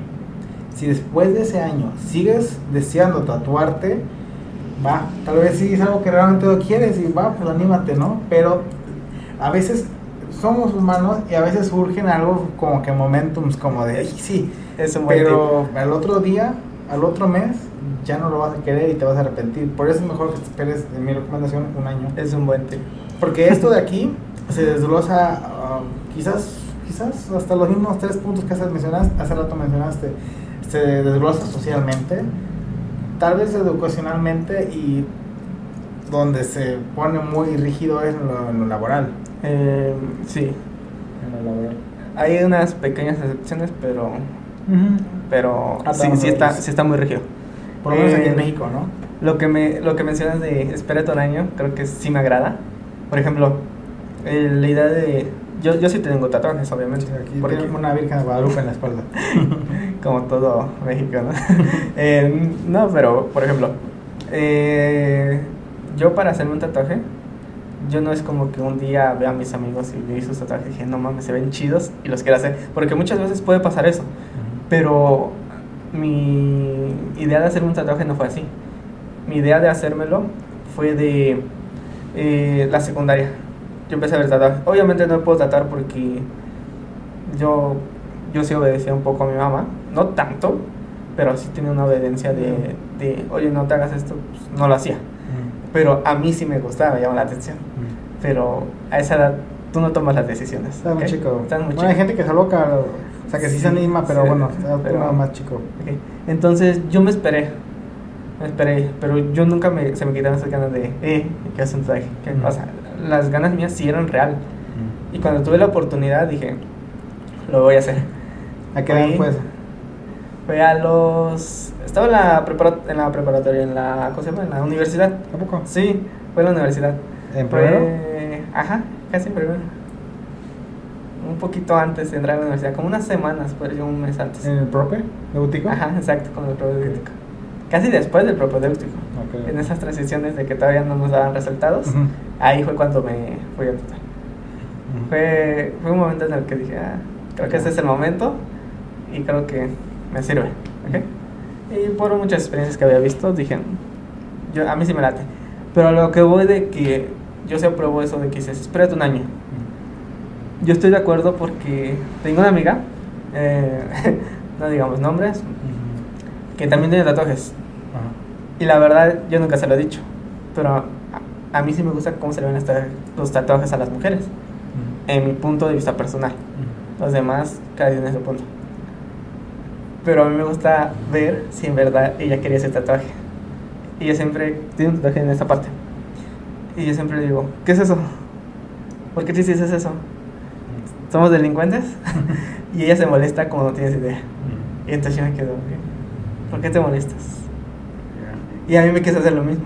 Si después de ese año sigues deseando tatuarte, va, tal vez sí es algo que realmente lo quieres y va, pues anímate, ¿no? Pero a veces somos humanos y a veces surgen algo como que momentums como de, ay, sí,
Es un
pero al otro día, al otro mes, ya no lo vas a querer y te vas a arrepentir. Por eso es mejor que te esperes, en mi recomendación, un año.
Es un buen tip.
Porque esto de aquí se desglosa, ah, quizás, quizás hasta los mismos tres puntos que hace, mencionaste, hace rato mencionaste, se desglosa socialmente, tal vez educacionalmente y donde se pone muy rígido es en lo, en lo laboral.
Eh, sí,
En lo laboral.
hay unas pequeñas excepciones, pero pero
Ah,
sí, sí está, sí está muy rígido.
Por lo menos aquí
Eh,
en México, ¿no?
Lo que me lo que mencionas de espérate un año, creo que sí me agrada. Por ejemplo, eh, la idea de yo, yo sí tengo tatuajes, obviamente,
Sí, aquí
porque-
tiene una Virgen de Guadalupe en la espalda.
como todo México, ¿no? Eh, no, pero, por ejemplo, eh, yo para hacerme un tatuaje, yo no es como que un día vea a mis amigos y vi sus tatuajes y dije, no mames, se ven chidos y los quiero hacer. Porque muchas veces puede pasar eso. Pero mi idea de hacer un tatuaje no fue así. Mi idea de hacérmelo fue de eh, la secundaria. Yo empecé a ver tatuajes. Obviamente no me puedo tatuar porque yo, yo sí obedecía un poco a mi mamá. No tanto, pero sí tenía una obediencia de, de oye, no te hagas esto. Pues, no lo hacía. Pero a mí sí me gustaba, me llamó la atención. Pero a esa edad tú no tomas las decisiones.
Estás muy chico.
Estás muy
bueno, hay gente que se aloca O sea, que sí se anima, pero
Sí,
bueno, está
pero-
más chico.
Entonces yo me esperé, me esperé, pero yo nunca me, se me quitaron esas ganas de, eh, que hacer un. Que,
Ujú.
O sea, las ganas mías sí eran real. Y cuando tuve la oportunidad dije, lo voy a hacer.
¿A qué edad
Fui-
fue
a los... Estaba en la, prepara- en la preparatoria, en la, ¿cómo se llama? En la universidad.
¿A poco?
Sí, fue en la universidad.
¿En
Fue-
primero?
Ajá, casi en primero. Un poquito antes de entrar a la universidad, como unas semanas, pues yo un mes antes.
¿En el prope? ¿De Butico?
Ajá, exacto, con el propedéutico. Casi después del propedéutico.
Ok.
En esas transiciones de que todavía no nos daban resultados,
Ujú.
ahí fue cuando me fui a tatuar.
Ujú.
Fue, fue un momento en el que dije, ah, creo que este es el momento y creo que me sirve. ¿ok? Y por muchas experiencias que había visto, dije, yo, a mí sí me late. Pero lo que voy de que yo se apruebo eso de que dices, espérate un año. Yo estoy de acuerdo porque tengo una amiga, eh, no digamos nombres, que también tiene tatuajes.
Ajá.
Y la verdad, yo nunca se lo he dicho. Pero a, a mí sí me gusta cómo se le ven hasta los tatuajes a las mujeres. En mi punto de vista personal. Los demás, cada quien en su punto. Pero a mí me gusta ver si en verdad ella quería ese tatuaje. Y ella siempre tiene un tatuaje en esta parte. Y yo siempre le digo, ¿qué es eso? ¿Por qué te dices eso? ¿Somos delincuentes? y ella se molesta como no tienes idea. Y entonces yo me quedo, ¿por qué te molestas? Y a mí me quiso hacer lo mismo.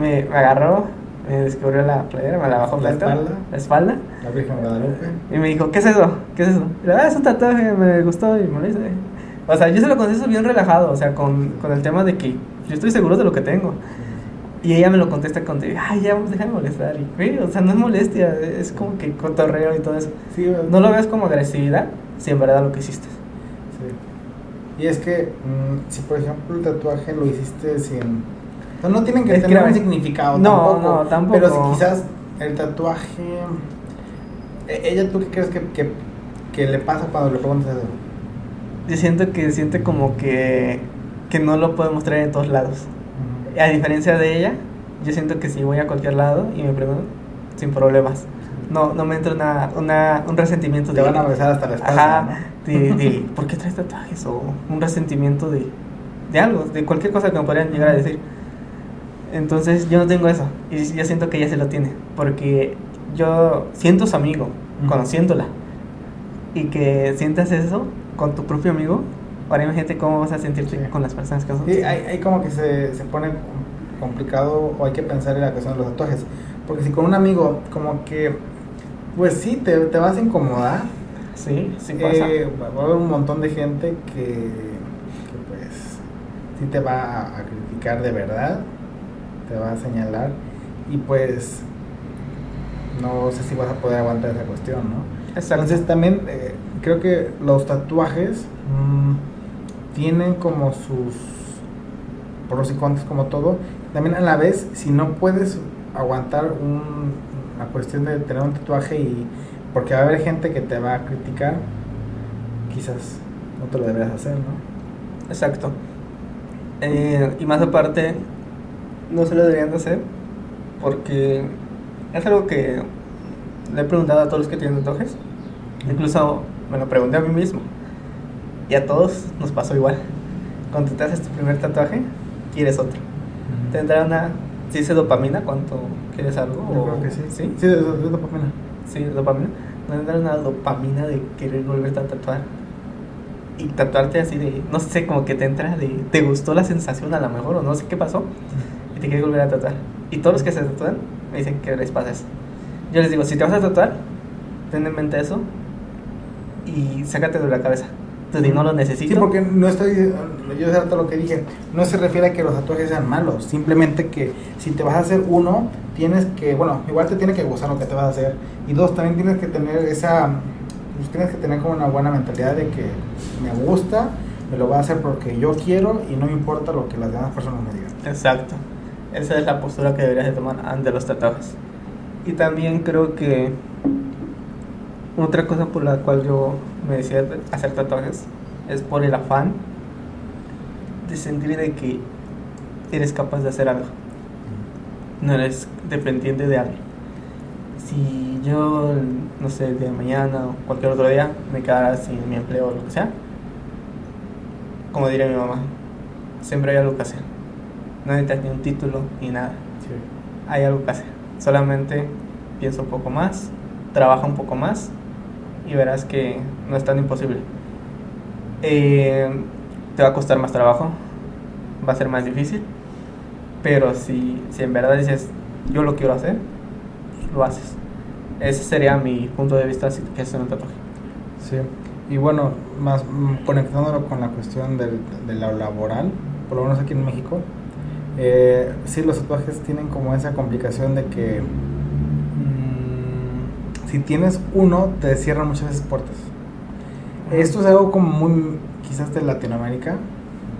Me, me agarró, me descubrió la playera, me la bajó
¿La espalda?
la espalda.
La Virgen Guadalupe.
Y me dijo, ¿qué es eso? ¿Qué es eso? Y le digo, ah, es un tatuaje, me gustó y me lo hice. O sea, yo se lo contesto bien relajado, o sea, con, con el tema de que yo estoy seguro de lo que tengo. Y ella me lo contesta con, de, ay, ya, deja de molestar. Y, güey, o sea, no es molestia, es como que cotorreo y todo eso.
Sí,
No lo veas como agresividad, si en verdad lo que hiciste.
Sí. Y es que, mm, si por ejemplo el tatuaje lo hiciste sin. O sea, no tienen que
Es
tener un significado.
No,
tampoco,
no, tampoco.
Pero si quizás el tatuaje. e- ¿Ella tú qué crees que, que, que le pasa cuando le preguntas eso?
Yo siento que siente como que, que no lo puede mostrar en todos lados. A diferencia de ella, yo siento que si voy a cualquier lado y me preguntan, sin problemas. No, no me entra una, una, un resentimiento
Te
de...
van a besar hasta la espalda.
Ajá, de, de, ¿por qué traes tatuajes? O un resentimiento de, de algo, de cualquier cosa que me podrían llegar a decir. Entonces yo no tengo eso. Y yo siento que ella se lo tiene. Porque yo siento su amigo, conociéndola. Y que sientas eso con tu propio amigo. Ahora imagínate cómo vas a sentirte
Sí.
con las personas que son.
Sí, hay, hay como que se, se pone complicado o hay que pensar en la cuestión de los tatuajes. Porque si con un amigo, como que, pues sí, te, te vas a incomodar.
Sí, sí pasa.
Eh, va a haber un montón de gente que, que pues sí te va a, a criticar de verdad, te va a señalar y pues no sé si vas a poder aguantar esa cuestión, ¿no?
Exacto.
Entonces también eh, creo que los tatuajes mm, tienen como sus pros y contras como todo. También a la vez, si no puedes aguantar un, la cuestión de tener un tatuaje y porque va a haber gente que te va a criticar, quizás no te lo deberías hacer, ¿no?
Exacto. Eh, y más aparte, no se lo deberían de hacer porque es algo que le he preguntado a todos los que tienen tatuajes. Incluso me lo pregunté a mí mismo. Y a todos nos pasó igual. Cuando te haces tu primer tatuaje, quieres otro. ¿Te entra una... ¿Sí dice dopamina cuando quieres algo?
Yo
o-
creo que sí.
¿Sí?
Sí, de dopamina.
Sí, dopamina. No entra una dopamina de querer volverte a tatuar. Y tatuarte así de, no sé, como que te entra de, te gustó la sensación a lo mejor, o no sé qué pasó, y te quieres volver a tatuar. Y todos los que se tatúan me dicen que les pasa eso. Yo les digo, si te vas a tatuar, ten en mente eso y sácate de la cabeza. Di, no necesito.
Sí, porque no estoy, yo sé lo que dije, no se refiere a que los tatuajes sean malos, simplemente que si te vas a hacer uno, tienes que, bueno, igual te tiene que gustar lo que te vas a hacer, y dos, también tienes que tener esa, pues tienes que tener como una buena mentalidad de que me gusta, me lo voy a hacer porque yo quiero y no me importa lo que las demás personas me digan.
Exacto. Esa es la postura que deberías de tomar ante los tatuajes. Y también creo que otra cosa por la cual yo me decía de hacer tatuajes es por el afán de sentir de que eres capaz de hacer algo. No eres dependiente de alguien. si yo, no sé, de mañana o cualquier otro día me quedara sin mi empleo o lo que sea, como diría mi mamá, siempre hay algo que hacer. No necesitas ni un título ni nada.
Sí.
Hay algo que hacer. Solamente piensa un poco más, trabaja un poco más y verás que no es tan imposible. Eh, te va a costar más trabajo, va a ser más difícil, pero si, si en verdad dices, yo lo quiero hacer, lo haces. Ese sería mi punto de vista si te hacer un tatuaje.
Sí, y bueno, más mm, conectándolo con la cuestión del, de lo laboral, por lo menos aquí en México, eh, sí, los tatuajes tienen como esa complicación de que si tienes uno, te cierran muchas veces puertas. Esto es algo como muy, quizás de Latinoamérica,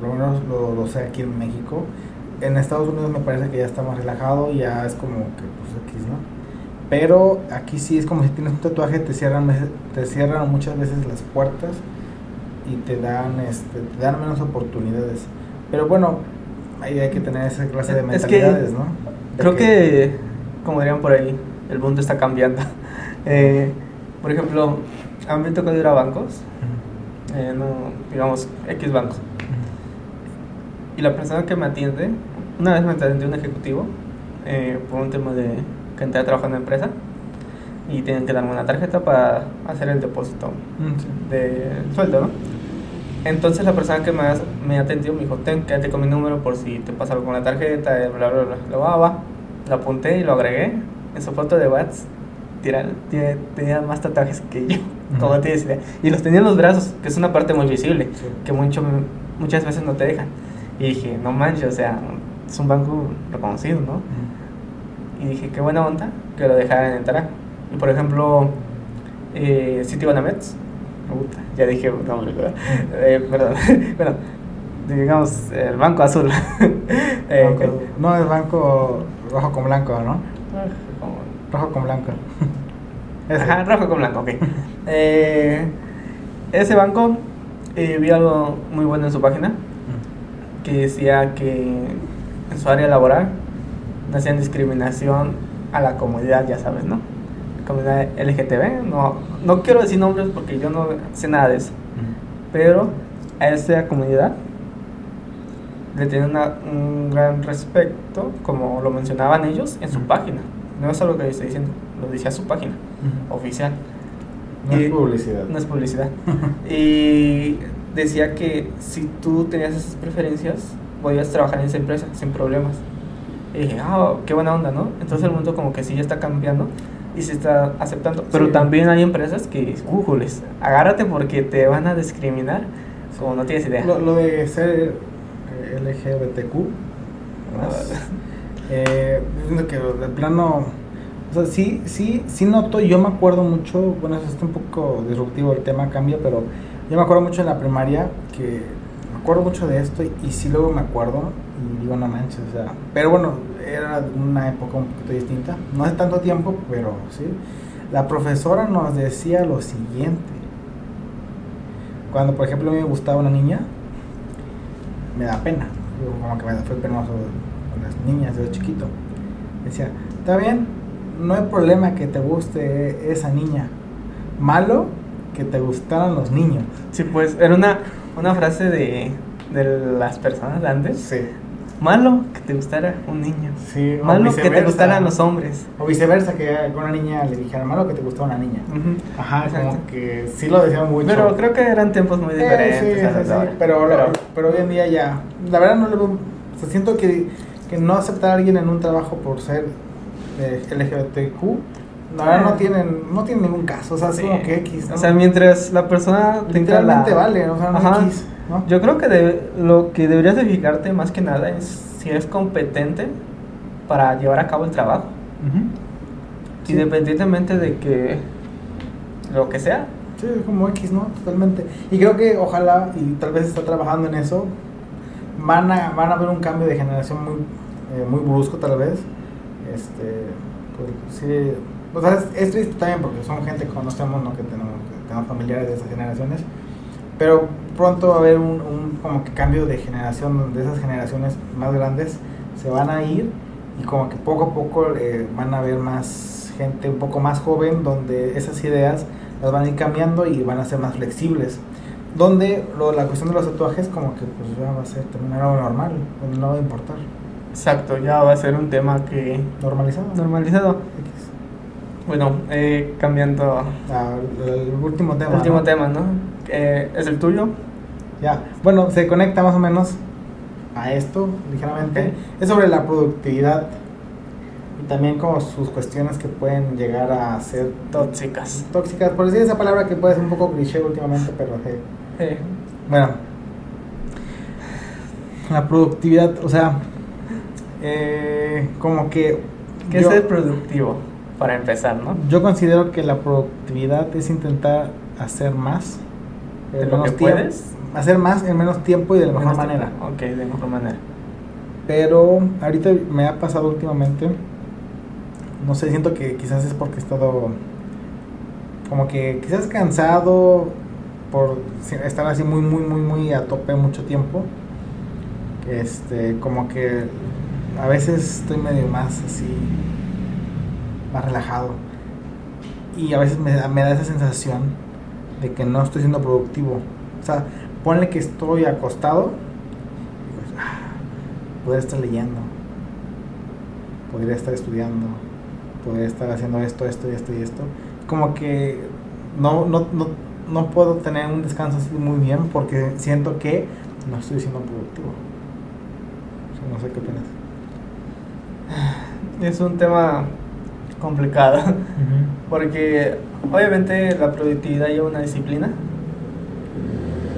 por lo menos lo, lo sé aquí en México. En Estados Unidos me parece que ya está más relajado, ya es como que pues X, ¿no? Pero aquí sí es como si tienes un tatuaje, te cierran, te cierran muchas veces las puertas y te dan, este, te dan menos oportunidades. Pero bueno, ahí hay que tener esa clase de
Es que
mentalidades, ¿no? De
Creo que, como dirían por ahí, el mundo está cambiando. Eh, por ejemplo, a mí me tocó ir a bancos, eh, no, digamos, X bancos. Y la persona que me atiende, una vez me atendió un ejecutivo eh, por un tema de que entré a trabajar en una empresa y tienen que darme una tarjeta para hacer el depósito
ujú, sí.
de sueldo, ¿no? Entonces la persona que me, has- me atendió me dijo, ten, quédate con mi número por si te pasa algo con la tarjeta, bla, bla, bla. Lo va, va. Lo apunté y lo agregué. En su foto de WhatsApp tiene, tiene, tenía más tatuajes que yo, como
Ujú.
tienes idea. Y los tenía en los brazos, que es una parte muy visible,
Sí.
que mucho, muchas veces no te dejan. Y dije, no manches, o sea, es un banco reconocido, ¿no? Y dije, qué buena onda que lo dejaran entrar. Y por ejemplo, eh, Citibanamex, puta, ya dije ¿verdad? Eh, perdón, bueno, digamos, el Banco Azul. Eh,
Banco- no, es banco rojo con blanco, ¿no?
como-
Rojo con blanco. Ese.
Ajá, rojo con blanco, ok. Eh, ese banco, eh, vi algo muy bueno en su página,
Ujú.
que decía que en su área laboral no hacían discriminación a la comunidad, ya sabes, ¿no? Comunidad LGTB, no, no quiero decir nombres porque yo no sé nada de eso, pero a esa comunidad le tienen una- un gran respeto, como lo mencionaban ellos en su
Ujú.
página. No es algo que yo estoy diciendo, lo decía su página oficial.
No
Y-
es publicidad.
No es publicidad. y decía que si tú tenías esas preferencias, podías trabajar en esa empresa sin problemas. Y dije, ah, qué buena onda, ¿no? Entonces el mundo como que sí ya está cambiando y se está aceptando. Pero
Sí.
también hay empresas que, újules, agárrate porque te van a discriminar como no tienes idea.
Lo, lo de ser eh, LGBTQ, más, eh, que de plano, o sea, sí, sí, sí noto, yo me acuerdo mucho, bueno, eso está un poco disruptivo el tema, cambia, pero yo me acuerdo mucho en la primaria que me acuerdo mucho de esto y, sí luego me acuerdo y digo, no manches, o sea, pero bueno, era una época un poquito distinta, no hace tanto tiempo, pero sí. La profesora nos decía lo siguiente. Cuando, por ejemplo, a mí me gustaba una niña, me da pena. Como que me fue penoso con las niñas desde chiquito. Decía, está bien, no hay problema que te guste esa niña. Malo que te gustaran los niños.
Sí, pues era una, una frase de, de las personas de antes.
Sí.
Malo que te gustara un niño.
Sí,
Malo que te gustaran los hombres.
O viceversa, que a una niña le dijera, malo que te gustara una niña.
Ujú.
Ajá,
Exacto.
como que sí lo decían mucho.
Pero creo que eran tiempos muy
Eh,
diferentes.
sí, sí, sí,
ahora.
Pero, pero hoy en día ya, la verdad no le veo, o sea, siento que, que no aceptar a alguien en un trabajo por ser eh, LGBTQ, no tienen, no tienen ningún caso, o sea, es
Sí.
como que X, ¿no?
O sea, mientras la persona tenga la...
literalmente vale, o sea, no
Ajá.
X, ¿no?
Yo creo que de- lo que deberías de fijarte más que nada es si eres competente para llevar a cabo el trabajo.
Sí.
Independientemente de que lo que sea.
Sí, es como X, ¿no? Totalmente. Y creo que ojalá, y tal vez está trabajando en eso, van a, van a ver un cambio de generación muy, eh, muy brusco tal vez. Este, pues, sí, o sea, es, es triste también porque son gente que conocemos, ¿no? Que tenemos, que tenemos familiares de esas generaciones. Pero pronto va a haber un, un como que cambio de generación, donde esas generaciones más grandes se van a ir y como que poco a poco eh, van a haber más gente un poco más joven donde esas ideas las van a ir cambiando y van a ser más flexibles. Donde lo- la cuestión de los tatuajes como que pues ya va a ser también algo normal, no va a importar.
Exacto, ya va a ser un tema que
Normalizado.
normalizado.
X.
Bueno, eh, cambiando
el último tema.
el último
¿no?
tema, ¿no? Eh, ¿Es el tuyo?
Ya, bueno, se conecta más o menos a esto, ligeramente. Es sobre la productividad y también como sus cuestiones que pueden llegar a ser
Tóxicas.
tóxicas, por decir esa palabra que puede ser un poco cliché últimamente, pero eh,
Eh,
bueno. La productividad, o sea, eh, como que
¿Qué
yo,
es ser productivo? Para empezar, ¿no?
yo considero que la productividad es intentar hacer más
De
en
lo
menos
que
tiempo.
puedes.
Hacer más en menos tiempo y de la mejor
Menos
manera.
tiempo. Ok, de mejor manera.
Pero ahorita me ha pasado últimamente, no sé, siento que quizás es porque he estado como que quizás cansado por estar así muy, muy, muy, muy a tope mucho tiempo. Este, como que a veces estoy medio más así, más relajado. Y a veces me, da- esa sensación de que no estoy siendo productivo. O sea, ponle que estoy acostado. "Ah, Podría estar leyendo, podría estar estudiando, podría estar haciendo esto, esto y esto y esto. Como que no, no, no, no puedo tener un descanso así muy bien porque siento que no estoy siendo productivo. O sea, no sé qué opinas.
Es un tema complicado. Porque obviamente la productividad lleva una disciplina.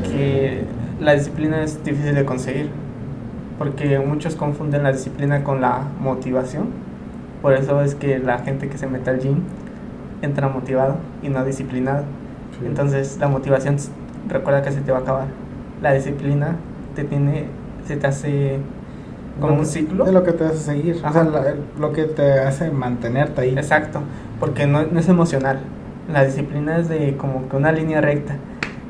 Que la disciplina es difícil de conseguir. Porque muchos confunden la disciplina con la motivación. Por eso es que la gente que se mete al gym entra motivado y no disciplinado. Entonces la motivación recuerda que se te va a acabar. La disciplina te tiene, se te hace como un ciclo.
Es lo que te hace seguir, o
Ajá.
sea, la- lo que te hace mantenerte ahí.
Exacto, porque no, no es emocional. La disciplina es de como que una línea recta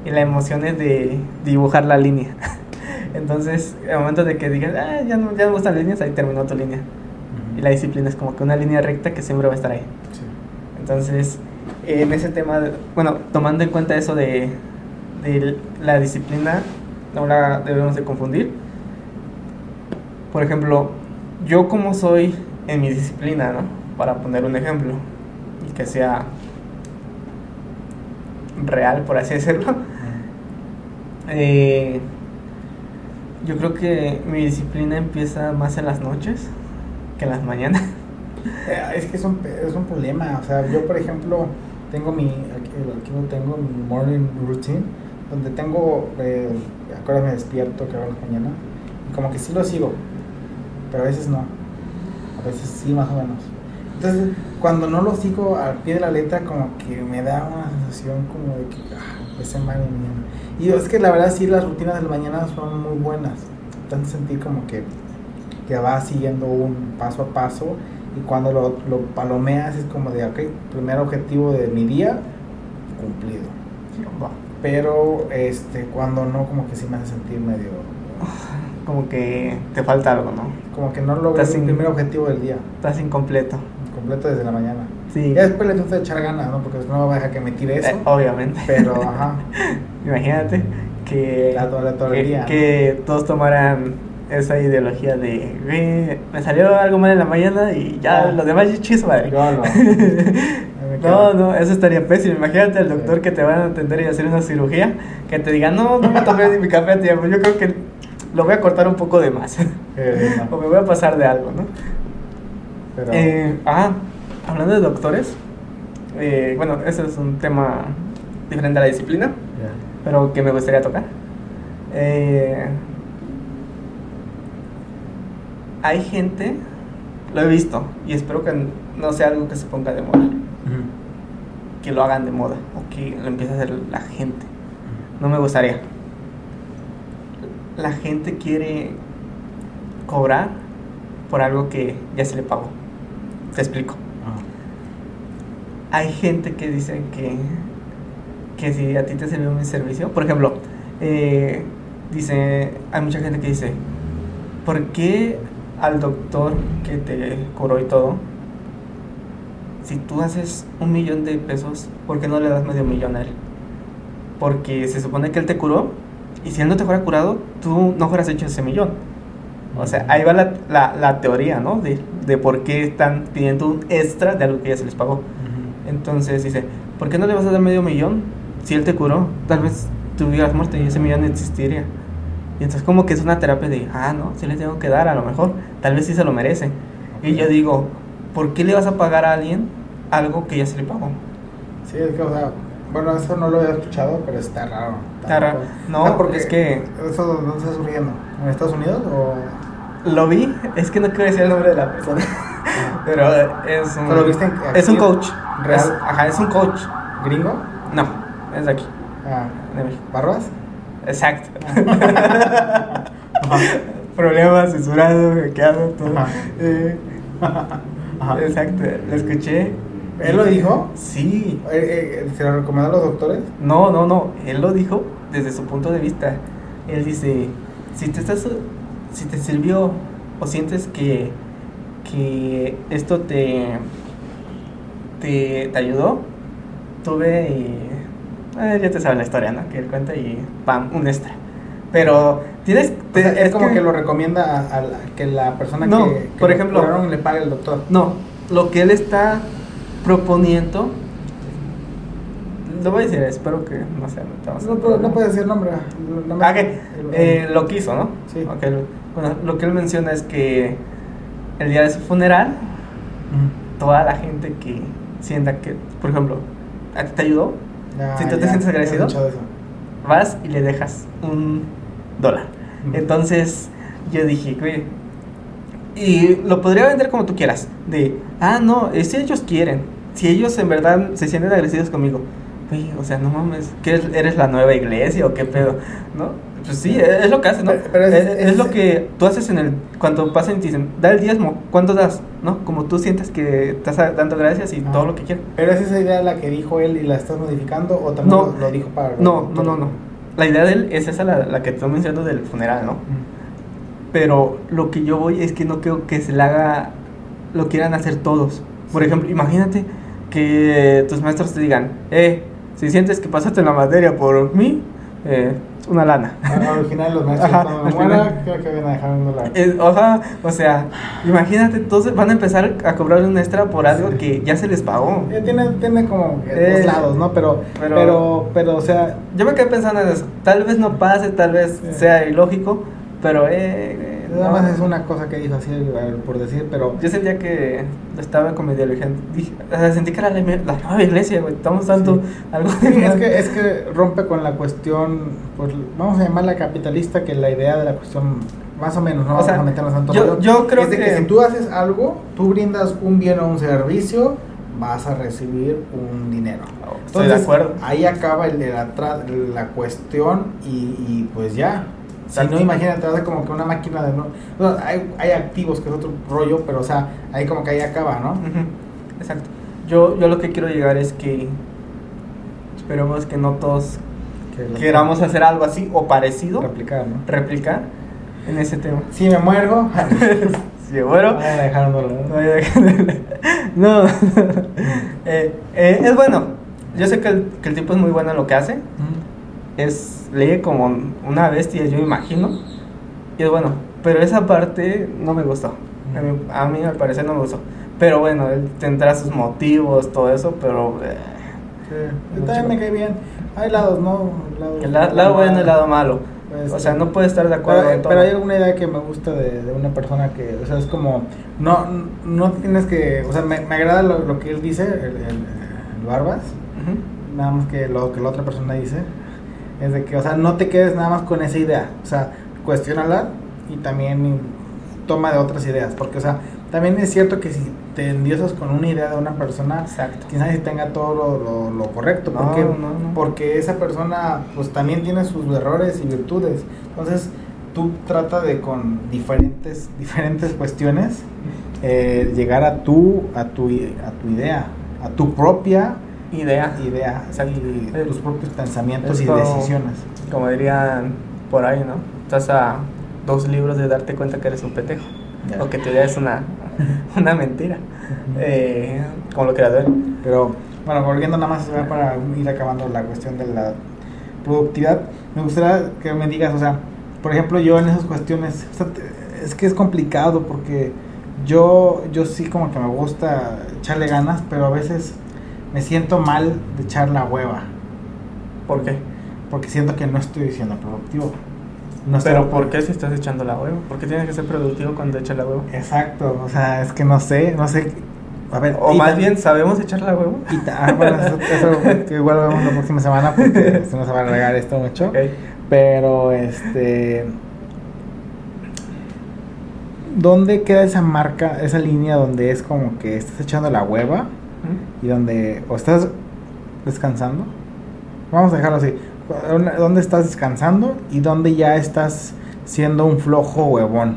y la emoción es de dibujar la línea. Entonces, al momento de que digas, ah, ya no, ya me gustan líneas, ahí terminó tu línea.
Ujú.
Y la disciplina es como que una línea recta que siempre va a estar ahí.
Sí.
Entonces, en ese tema, de- bueno, tomando en cuenta eso de, de la disciplina, no la debemos de confundir. Por ejemplo, yo como soy en mi disciplina, ¿no? Para poner un ejemplo y que sea real, por así decirlo. Eh, yo creo que mi disciplina empieza más en las noches que en las mañanas.
Eh, Es que es un, es un problema. O sea, yo, por ejemplo, tengo mi. Aquí, aquí tengo, mi morning routine. Donde tengo. Eh, ¿a qué hora me despierto? ¿Qué hora es mañana? Y como que sí lo sigo. Pero a veces no. A veces sí, más o menos. Entonces, cuando no lo sigo al pie de la letra, como que me da una sensación como de que. Ah, empecé mal mañana. Y es que la verdad, sí, las rutinas de la mañana son muy buenas. Hacen sentir como que. Que vas siguiendo un paso a paso y cuando lo, lo palomeas es como de, ok, primer objetivo de mi día, cumplido. Pero este, cuando no, como que sí me hace sentir medio,
Como que te falta algo, ¿no?
como que no logré el primer objetivo del día,
Estás incompleto.
completo desde la mañana.
Sí.
Ya después le tengo que echar ganas, ¿no? Porque no me va a dejar que me tire eso.
Eh, obviamente.
Pero, ajá,
Imagínate que, que todos tomaran esa ideología de "Güey, me salió algo mal en la mañana y ya
Ah.
los demás chis madre.
no.
No,
quedo.
no, eso estaría pésimo. Imagínate al doctor que te van a atender y hacer una cirugía, que te diga, no, no me tomé ni mi café a tiempo. Yo creo que lo voy a cortar un poco de más.
No.
o me voy a pasar de algo, ¿no?
Pero,
Eh, ah, hablando de doctores, eh, bueno, ese es un tema diferente a la disciplina,
ya.
pero que me gustaría tocar. Eh, hay gente, lo he visto, y espero que no sea algo que se ponga de moda, que lo hagan de moda, o que lo empiece a hacer la gente. No me gustaría. La gente quiere cobrar por algo que ya se le pagó. Te explico.
Ah.
hay gente que dice que, que si a ti te sirve un servicio, por ejemplo, eh, dice, hay mucha gente que dice, ¿por qué al doctor que te curó y todo, si tú haces un millón de pesos, ¿por qué no le das medio millón a él? Porque se supone que él te curó y si él no te fuera curado, tú no fueras hecho ese millón. O sea, ahí va la, la, la teoría, ¿no? De, de por qué están pidiendo un extra de algo que ya se les pagó. Entonces dice, ¿por qué no le vas a dar medio millón si él te curó? Tal vez tú hubieras muerto y ese millón existiría. Y entonces como que es una terapia de, ah, no, sí le tengo que dar a lo mejor, tal vez sí se lo merece. Y yo digo, ¿por qué le vas a pagar a alguien algo que ya se le pagó?
Sí, es que, o sea, bueno, eso no lo había escuchado, pero está raro.
Está raro. No,
Ah, porque
es que
¿Eso dónde está surgiendo? ¿En Estados Unidos o...?
lo vi, es que no quiero decir el nombre de la persona, pero es un,
¿Pero lo viste
es un coach.
¿Real?
Es- ajá, es un coach.
¿Gringo?
No, es de aquí,
Ah,
de México.
¿Barbas?
Exacto.
Ajá.
Problemas, censurado, hackeado, todo.
Ajá.
Eh,
Ajá.
exacto, lo escuché.
¿Él lo dijo?
Sí.
Eh, eh, ¿Se lo recomendó a los doctores?
No, no, no. Él lo dijo desde su punto de vista. Él dice, si te estás, si te sirvió o sientes que, que esto te, te, te ayudó, tú ve y eh, ya te sabes la historia, ¿no? Que él cuenta y pam, un extra. Pero tienes,
O sea, es como que... lo recomienda a, a la- que la persona
No,
que, que
por
lo
ejemplo-
curaron le pague el doctor.
No, lo que él está proponiendo, lo voy a decir, espero que no sé, estamos
No, puedo- no puede decir nombre. no me-
Ah, que,
el-
eh, lo quiso, ¿no?
Sí.
Bueno, lo que él menciona es que el día de su funeral, toda la gente que sienta que, por ejemplo, a ti te ayudó,
Ya,
Si tú te sientes agradecido. vas y le dejas un dólar. Entonces yo dije, güey, y lo podría vender como tú quieras, de, ah, no, si ellos quieren, si ellos en verdad se sienten agradecidos conmigo, güey, o sea, no mames, ¿qué eres, eres la nueva iglesia o qué pedo? ¿No? Pues sí, es lo que haces, ¿no?
Pero- pero es-
es, es
es-
lo que tú haces en el, cuando pasan y te dicen, da el diezmo, ¿cuánto das? ¿No? Como tú sientes que estás dando gracias y
Ah.
todo lo que quieres.
Pero es esa idea la que dijo él y la estás modificando o también
No.
lo, lo dijo para
No, no, no, no. La idea de él es esa, la, la que estoy mencionando del funeral, ¿no? Pero lo que yo voy es que no creo que se le haga, lo quieran hacer todos. Por ejemplo, imagínate que tus maestros te digan, eh, si sientes que pasaste la materia por mí, eh, una lana.
Original los maestros
Ajá,
cuando
al
me muera,
final.
creo que van a dejar un dólar.
O, sea, o sea, imagínate, todos van a empezar a cobrar un extra por algo que ya se les pagó.
Eh, tiene, tiene como
Eh,
dos lados, ¿no? Pero,
pero-
pero, pero, o sea,
Yo me quedé pensando en eso. Tal vez no pase, tal vez sea ilógico, pero eh,
nada más es una cosa que dijo así eh, por decir, pero
Yo sentía que estaba con mi. Dije, o sea, sentí que era la, la nueva iglesia, güey. Estamos dando
Sí.
algo
es que, es que rompe con la cuestión, pues vamos a llamarla capitalista, que la idea de la cuestión, más o menos, no
O
vamos
sea,
a meternos todo
yo- yo creo
es de que...
que-
si tú haces algo, tú brindas un bien o un servicio, vas a recibir un dinero.
Estoy de acuerdo.
Ahí acaba el de la, la cuestión y, y pues ya. Si no, imagínate, hace como que una máquina de... No, no, hay, hay activos, que es otro rollo, pero o sea, ahí como que ahí acaba, ¿no?
Exacto. Yo, yo lo que quiero llegar es que esperemos que no todos
Que
queramos hacer algo así o parecido,
replicar, ¿no?
replicar en ese tema.
Si me muero,
bueno.
Van a dejar un dólar.
No, Eh, eh, es bueno. Yo sé que el, que el tipo es muy bueno en lo que hace. Es lee como una bestia, yo imagino. Y es bueno. Pero esa parte no me gustó. A mí, a mí, al parecer no me gustó. Pero bueno, él tendrá sus motivos, todo eso, pero... eh,
Sí. También me cae bien. Hay lados, ¿no? Lados-
el la- lado bueno y el lado malo.
Pues,
o sea, no puede estar de acuerdo
Pero,
en todo.
pero hay alguna idea que me gusta de, de una persona que, o sea, es como, no, no tienes que, o sea, me, me agrada lo, lo que él dice, el, el- el Barbas, nada más que lo que la otra persona dice, es de que, o sea, no te quedes nada más con esa idea, o sea, cuestiónala y también toma de otras ideas, porque, o sea, también es cierto que si te endiosas con una idea de una persona,
Exacto.
quién sabe si tenga todo lo, lo- lo correcto,
No,
porque,
no, no.
porque esa persona pues también tiene sus errores y virtudes, entonces tú trata de con diferentes, diferentes cuestiones eh, llegar a tu, a, tu, a tu idea, a tu propia
Idea.
idea y
Eh,
tus propios pensamientos y decisiones.
Como dirían por ahí, ¿no? Estás a dos libros de darte cuenta que eres un petejo. O que tu idea es una una mentira. Eh, como lo creador.
Pero bueno, volviendo nada más para ir acabando la cuestión de la productividad, me gustaría que me digas, o sea, por ejemplo, yo en esas cuestiones, o sea, es que es complicado porque yo, yo sí como que me gusta echarle ganas, pero a veces me siento mal de echar la hueva,
¿Por qué?
porque siento que no estoy siendo productivo. No estoy-
Pero ¿por qué si estás echando la huevo? ¿Por qué tienes que ser productivo cuando echas la huevo?
Exacto, o sea, es que no sé, no sé. A ver,
O más bien, ¿sabemos echar la
y ta- ah, bueno, eso, eso igual lo vemos la próxima semana porque se nos va a regar esto mucho. Pero, este. ¿Dónde queda esa marca, esa línea donde es como que estás echando la hueva
¿Mm?
y donde. o estás descansando? Vamos a dejarlo así. ¿Dónde estás descansando y dónde ya estás siendo un flojo huevón?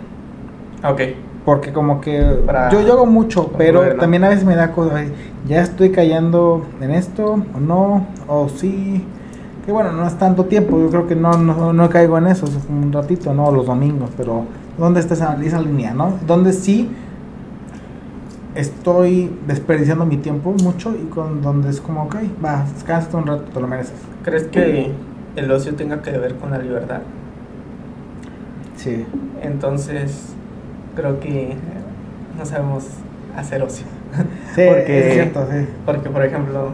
Ok.
Porque como que
Para
yo, yo hago mucho, pero también a veces me da cosas, ya estoy cayendo en esto, o no, o sí. Que bueno, no es tanto tiempo, yo creo que no, no, no caigo en eso, es un ratito, ¿no? Los domingos, pero ¿dónde está esa, esa línea, no? Donde sí estoy desperdiciando mi tiempo mucho y con donde es como, ok, va, descansa un rato, te lo mereces.
¿Crees que el ocio tenga que ver con la libertad?
Sí.
Entonces, creo que no sabemos hacer ocio.
Sí,
Porque-
es cierto, sí.
Porque, por ejemplo,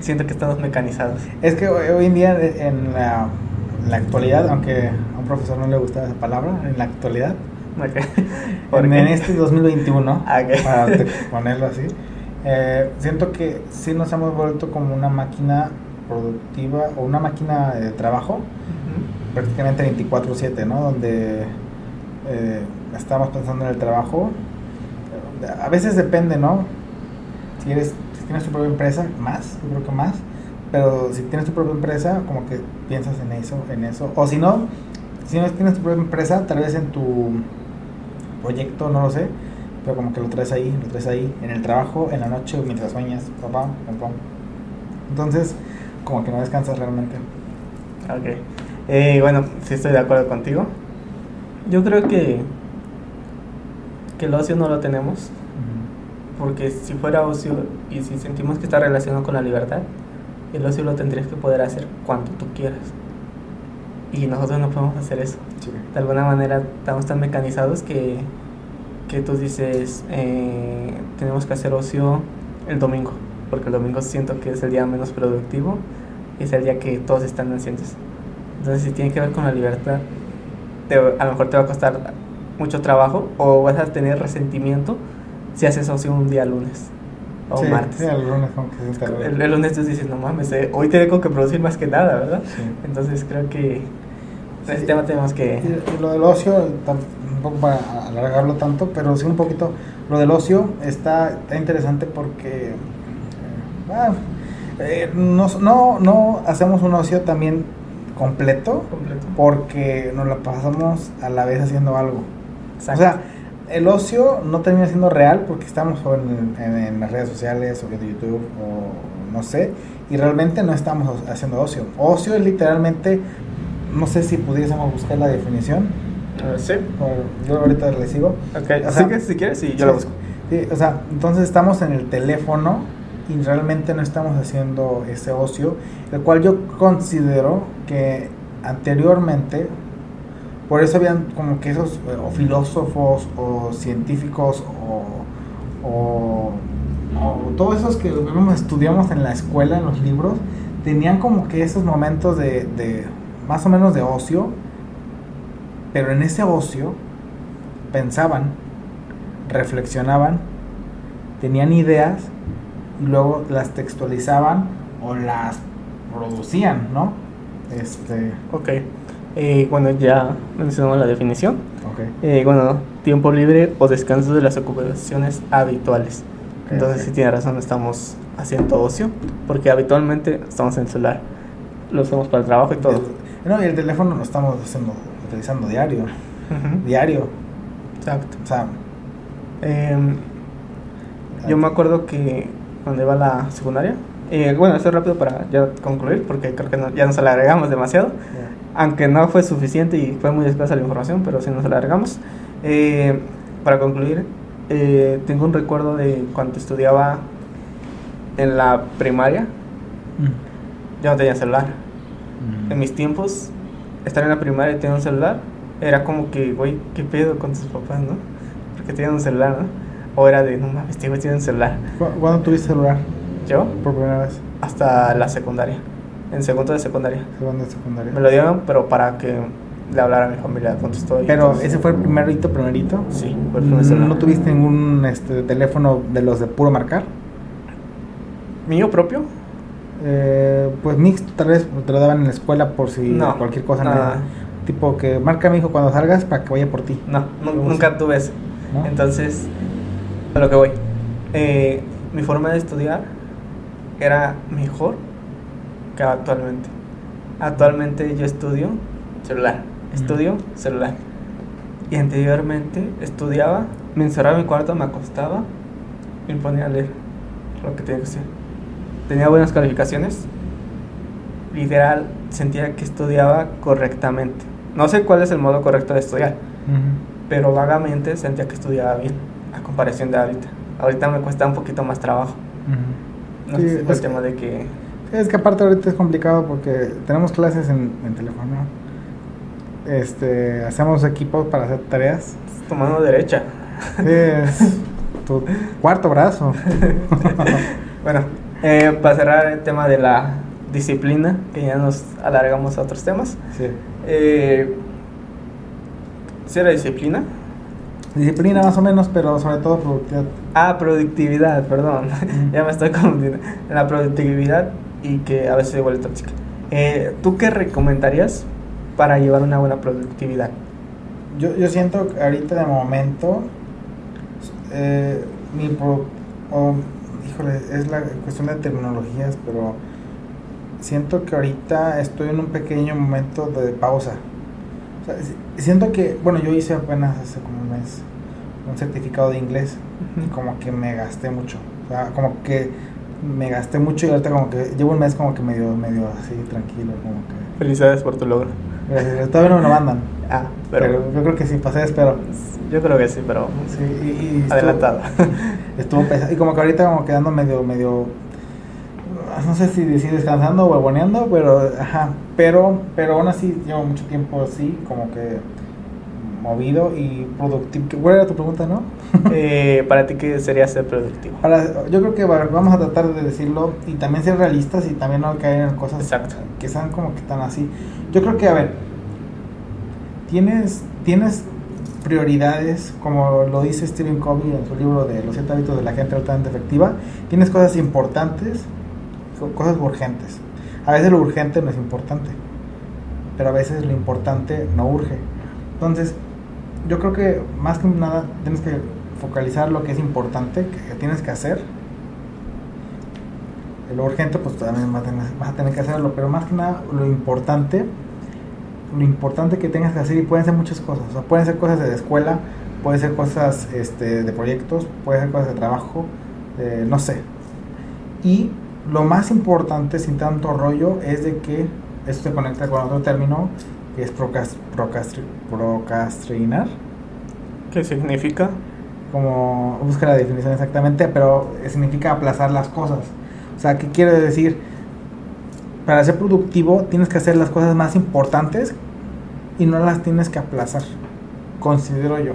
siento que estamos mecanizados.
Es que hoy en día, en la, en la actualidad, aunque a un profesor no le gusta esa palabra, en la actualidad,
Ok. ¿Por
en, en este 2021,
Ah, ok.
para ponerlo así, eh, siento que sí nos hemos vuelto como una máquina productiva o una máquina de trabajo
Ujú.
prácticamente 24/7, ¿no? Donde eh, estamos pensando en el trabajo. A veces depende, ¿no? Si eres, si tienes tu propia empresa, más, yo creo que más. Pero si tienes tu propia empresa, como que piensas en eso, en eso. O si no, si no tienes tu propia empresa, tal vez en tu proyecto, no lo sé, pero como que lo traes ahí, lo traes ahí, en el trabajo, en la noche, mientras sueñas, papá, papá. Entonces, como que no descansas realmente.
Ok. Eh, bueno, sí estoy de acuerdo contigo. Yo creo que, que el ocio no lo tenemos. Porque si fuera ocio y si sentimos que está relacionado con la libertad, el ocio lo tendrías que poder hacer cuando tú quieras. Y nosotros no podemos hacer eso.
Sí.
De alguna manera estamos tan mecanizados que, que tú dices, eh, tenemos que hacer ocio el domingo, porque el domingo siento que es el día menos productivo y es el día que todos están ansiosos. Entonces, si tiene que ver con la libertad, te- a lo mejor te va a costar mucho trabajo o vas a tener resentimiento si haces ocio un día lunes o
Sí,
martes.
sí, el lunes como que se siente algo.
El, el lunes tú dices, no mames, eh, hoy tengo que producir más que nada, ¿verdad?
Sí.
Entonces creo que en este tema tenemos
Y,
que...
y lo del ocio, tam- un poco para alargarlo tanto, pero sí un poquito, lo del ocio está, está interesante porque eh, ah, eh, no, no, no hacemos un ocio también completo
Completo.
porque nos la pasamos a la vez haciendo algo.
Exacto.
O sea, el ocio no termina siendo real porque estamos en, en- en las redes sociales o viendo YouTube o no sé, y realmente no estamos haciendo ocio. Ocio es literalmente, no sé si pudiésemos buscar la definición,
Eh, sí.
o yo ahorita le sigo.
Ok,
O
que si quieres, sí, yo
Sí,
la busco.
sí, o sea, entonces estamos en el teléfono y realmente no estamos haciendo ese ocio, el cual yo considero que anteriormente, por eso habían como que esos eh, o filósofos o científicos o, o, o todos esos que estudiamos en la escuela, en los libros, tenían como que esos momentos de, de más o menos de ocio, pero en ese ocio pensaban, reflexionaban, tenían ideas y luego las textualizaban o las producían, ¿no? Este,
Ok. Eh, bueno, ya mencionamos la definición.
ok.
Eh, bueno, tiempo libre o descanso de las ocupaciones habituales. Entonces,
ok.
sí tiene razón, estamos haciendo ocio, porque habitualmente estamos en el celular. Lo usamos para el trabajo y todo.
No, y el teléfono lo estamos haciendo, utilizando diario, diario.
Exacto.
O sea,
Em, yo me acuerdo que cuando iba a la secundaria, eh, bueno, esto es rápido para ya concluir, porque creo que no- ya nos alargamos demasiado, aunque no fue suficiente y fue muy escasa la información, pero sí nos alargamos. Eh, para concluir, eh, tengo un recuerdo de cuando estudiaba en la primaria, yo no tenía celular. En mis tiempos, estar en la primaria y tener un celular era como que, güey, ¿qué pedo con tus papás, no? Porque tienen un celular, ¿no? O era de, no mames, este güey tiene un celular.
¿Cu- ¿Cuándo tuviste celular?
Yo,
Por primera vez.
hasta la secundaria, en segundo de secundaria.
Segunda de secundaria.
Me lo dieron, pero para que le hablara a mi familia cuánto estoy.
Pero
entonces-
ese fue el primerito, primerito.
Sí, fue el primer celular.
¿No tuviste ningún este, teléfono de los de puro marcar?
¿Mío propio?
Eh, pues mixto, tal vez te lo daban en la escuela por si
No,
cualquier cosa.
nada.
no- Tipo que marca mi hijo cuando salgas para que vaya por ti.
No, nu-
¿Cómo
nunca tuve eso.
¿no?
Entonces, a lo que voy. Eh, mi forma de estudiar era mejor que actualmente. Actualmente yo estudio celular, estudio celular. Y anteriormente estudiaba, me encerraba en mi cuarto, me acostaba y me ponía a leer lo que tenía que hacer. Tenía buenas calificaciones. Literal, sentía que estudiaba correctamente. No sé cuál es el modo correcto de estudiar, pero vagamente sentía que estudiaba bien, a comparación de ahorita. Ahorita me cuesta un poquito más trabajo. No
Sí,
sé
es
el tema de que...
Es que aparte ahorita es complicado porque tenemos clases en, en teléfono. Este, hacemos equipos para hacer tareas.
Tu mano derecha.
Es tu cuarto brazo.
Bueno, eh, para cerrar el tema de la disciplina, que ya nos alargamos a otros temas.
Sí.
Eh, ¿Sí era disciplina?
Disciplina más o menos, pero sobre todo productividad.
Ah, productividad, perdón. Ya me estoy confundiendo. La productividad y que a veces se vuelve tóxica. Eh, ¿Tú qué recomendarías para llevar una buena productividad?
Yo, yo siento que ahorita de momento, eh, mi pro, híjole, es la cuestión de terminologías, pero siento que ahorita estoy en un pequeño momento de pausa. O sea, si- siento que, bueno, yo hice apenas hace como un mes un certificado de inglés y como que me gasté mucho. O sea, como que me gasté mucho y ahorita como que llevo un mes como que medio, medio así tranquilo, como que...
Felicidades por tu logro.
Gracias, todavía no me lo mandan.
Ah,
Pero,
pero,
yo creo que sí, pasé, espero.
Yo creo que sí, pero
Sí, y, y estuvo-
adelantado.
Estuvo pesado. Y como que ahorita como quedando medio, medio, no sé si decir descansando o huevoneando, pero, ajá, pero, pero aún así llevo mucho tiempo así, como que movido y productivo. ¿Cuál era tu pregunta, no?
Eh, para ti, ¿qué sería ser productivo?
Para, yo creo que va- vamos a tratar de decirlo y también ser realistas y también no caer en cosas
Exacto.
que sean como que tan así. Yo creo que, a ver, tienes, tienes prioridades, como lo dice Stephen Covey en su libro de Los siete hábitos de la gente altamente efectiva, tienes cosas importantes, co- cosas urgentes. A veces lo urgente no es importante, pero a veces lo importante no urge. Entonces, yo creo que más que nada tienes que focalizar lo que es importante, que tienes que hacer. Lo urgente, pues también vas a tener que hacerlo, pero más que nada lo importante, lo importante que tengas que hacer y pueden ser muchas cosas. O sea, pueden ser cosas de la escuela, pueden ser cosas este, de proyectos, pueden ser cosas de trabajo, eh, no sé. Y lo más importante, sin tanto rollo, es de que esto se conecta con otro término que es procrast- procrastinar.
¿Qué significa?
Como busca la definición exactamente, pero significa aplazar las cosas. O sea, ¿qué quiere decir? Para ser productivo tienes que hacer las cosas más importantes y no las tienes que aplazar, considero yo.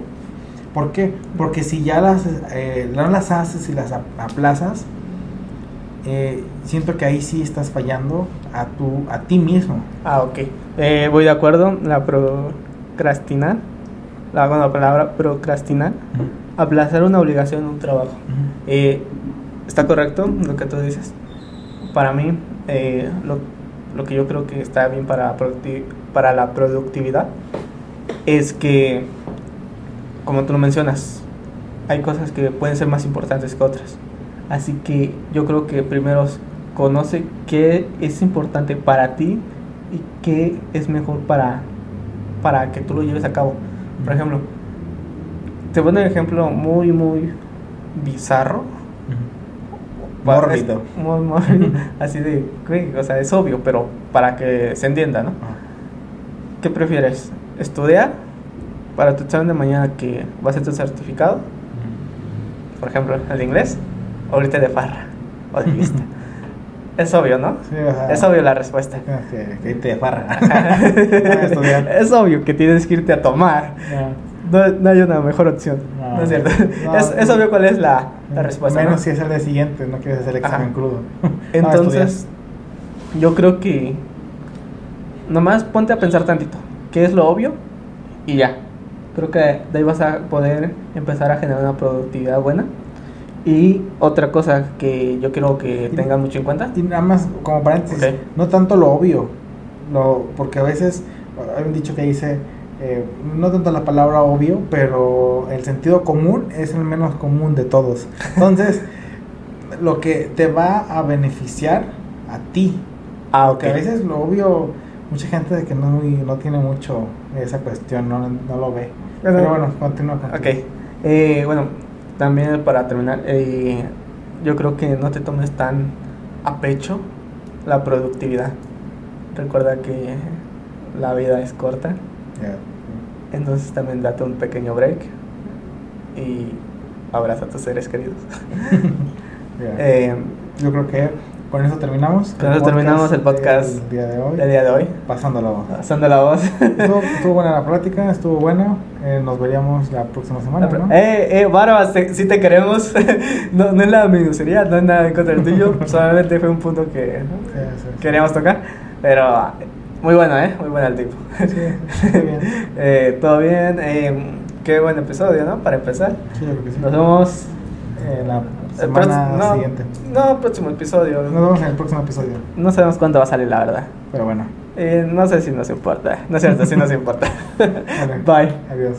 ¿Por qué? Porque si ya las, eh, no las haces y las ap- aplazas, eh, siento que ahí sí estás fallando a, tu, a ti mismo.
Ah, ok. Eh, voy de acuerdo. La procrastinar, la, bueno, la palabra procrastinar, aplazar una obligación, un trabajo. Eh, ¿Está correcto lo que tú dices? Para mí, eh, lo, lo que yo creo que está bien para, para la productividad es que, como tú lo mencionas, hay cosas que pueden ser más importantes que otras. Así que yo creo que primero conoce qué es importante para ti y qué es mejor para, para que tú lo lleves a cabo. Por ejemplo, te poner un ejemplo muy, muy bizarro.
Mórbido.
Muy. Así de, o sea, es obvio, pero para que se entienda, ¿no? ¿Qué prefieres? ¿Estudiar para tu examen de mañana que va a ser tu certificado? por ejemplo, el de inglés o irte de farra o de fiesta. es obvio, ¿no?
Sí,
Es obvio la respuesta.
Que, que irte de farra.
es obvio que tienes que irte a tomar. No, no hay una mejor opción. No,
No.
es cierto.
No,
es, es obvio cuál es la, la respuesta.
Menos
¿no?
si es el día siguiente, no quieres hacer el examen
Ajá.
crudo.
Entonces, yo creo que nomás ponte a pensar tantito. ¿Qué es lo obvio? Y ya. Creo que de ahí vas a poder empezar a generar una productividad buena. Y otra cosa que yo quiero que
Y-
tengan mucho en cuenta.
Y nada más, como paréntesis, no tanto lo obvio, lo, porque a veces hay un dicho que dice, eh, no tanto la palabra obvio, pero el sentido común es el menos común de todos. Entonces, lo que te va a beneficiar a ti,
Ah, ok.
porque a veces lo obvio, mucha gente de que no, no tiene mucho esa cuestión, no, no lo ve.
Pero-
Pero bueno, continúa. continúa.
Ok. Eh, bueno, también para terminar, eh, yo creo que no te tomes tan a pecho la productividad. Recuerda que la vida es corta, entonces también date un pequeño break y abraza a tus seres queridos. Eh,
Yo creo que con eso terminamos.
Con eso terminamos el podcast
del día de hoy.
el día de hoy,
Pasando la voz.
pasando la voz.
Estuvo, estuvo buena la plática, estuvo buena. Eh, nos veríamos la próxima semana, ¿no?
Eh, eh, Barbas, te- sí te queremos. no, no es la minucería, no es nada en contra del tuyo. Solamente fue un punto que
Sí, sí, sí.
queríamos tocar. Pero muy bueno, ¿eh? Muy bueno el tipo.
Sí, bien.
Eh, Todo bien. eh, qué buen episodio, ¿no? Para empezar.
Sí, yo creo que sí.
Nos vemos.
Eh, la semana
prox- no,
siguiente.
No, próximo episodio.
Nos vemos en el próximo episodio.
No sabemos cuándo va a salir, la verdad.
Pero bueno,
Eh, no sé si nos importa. No es cierto, si nos importa.
Vale.
Bye.
adiós.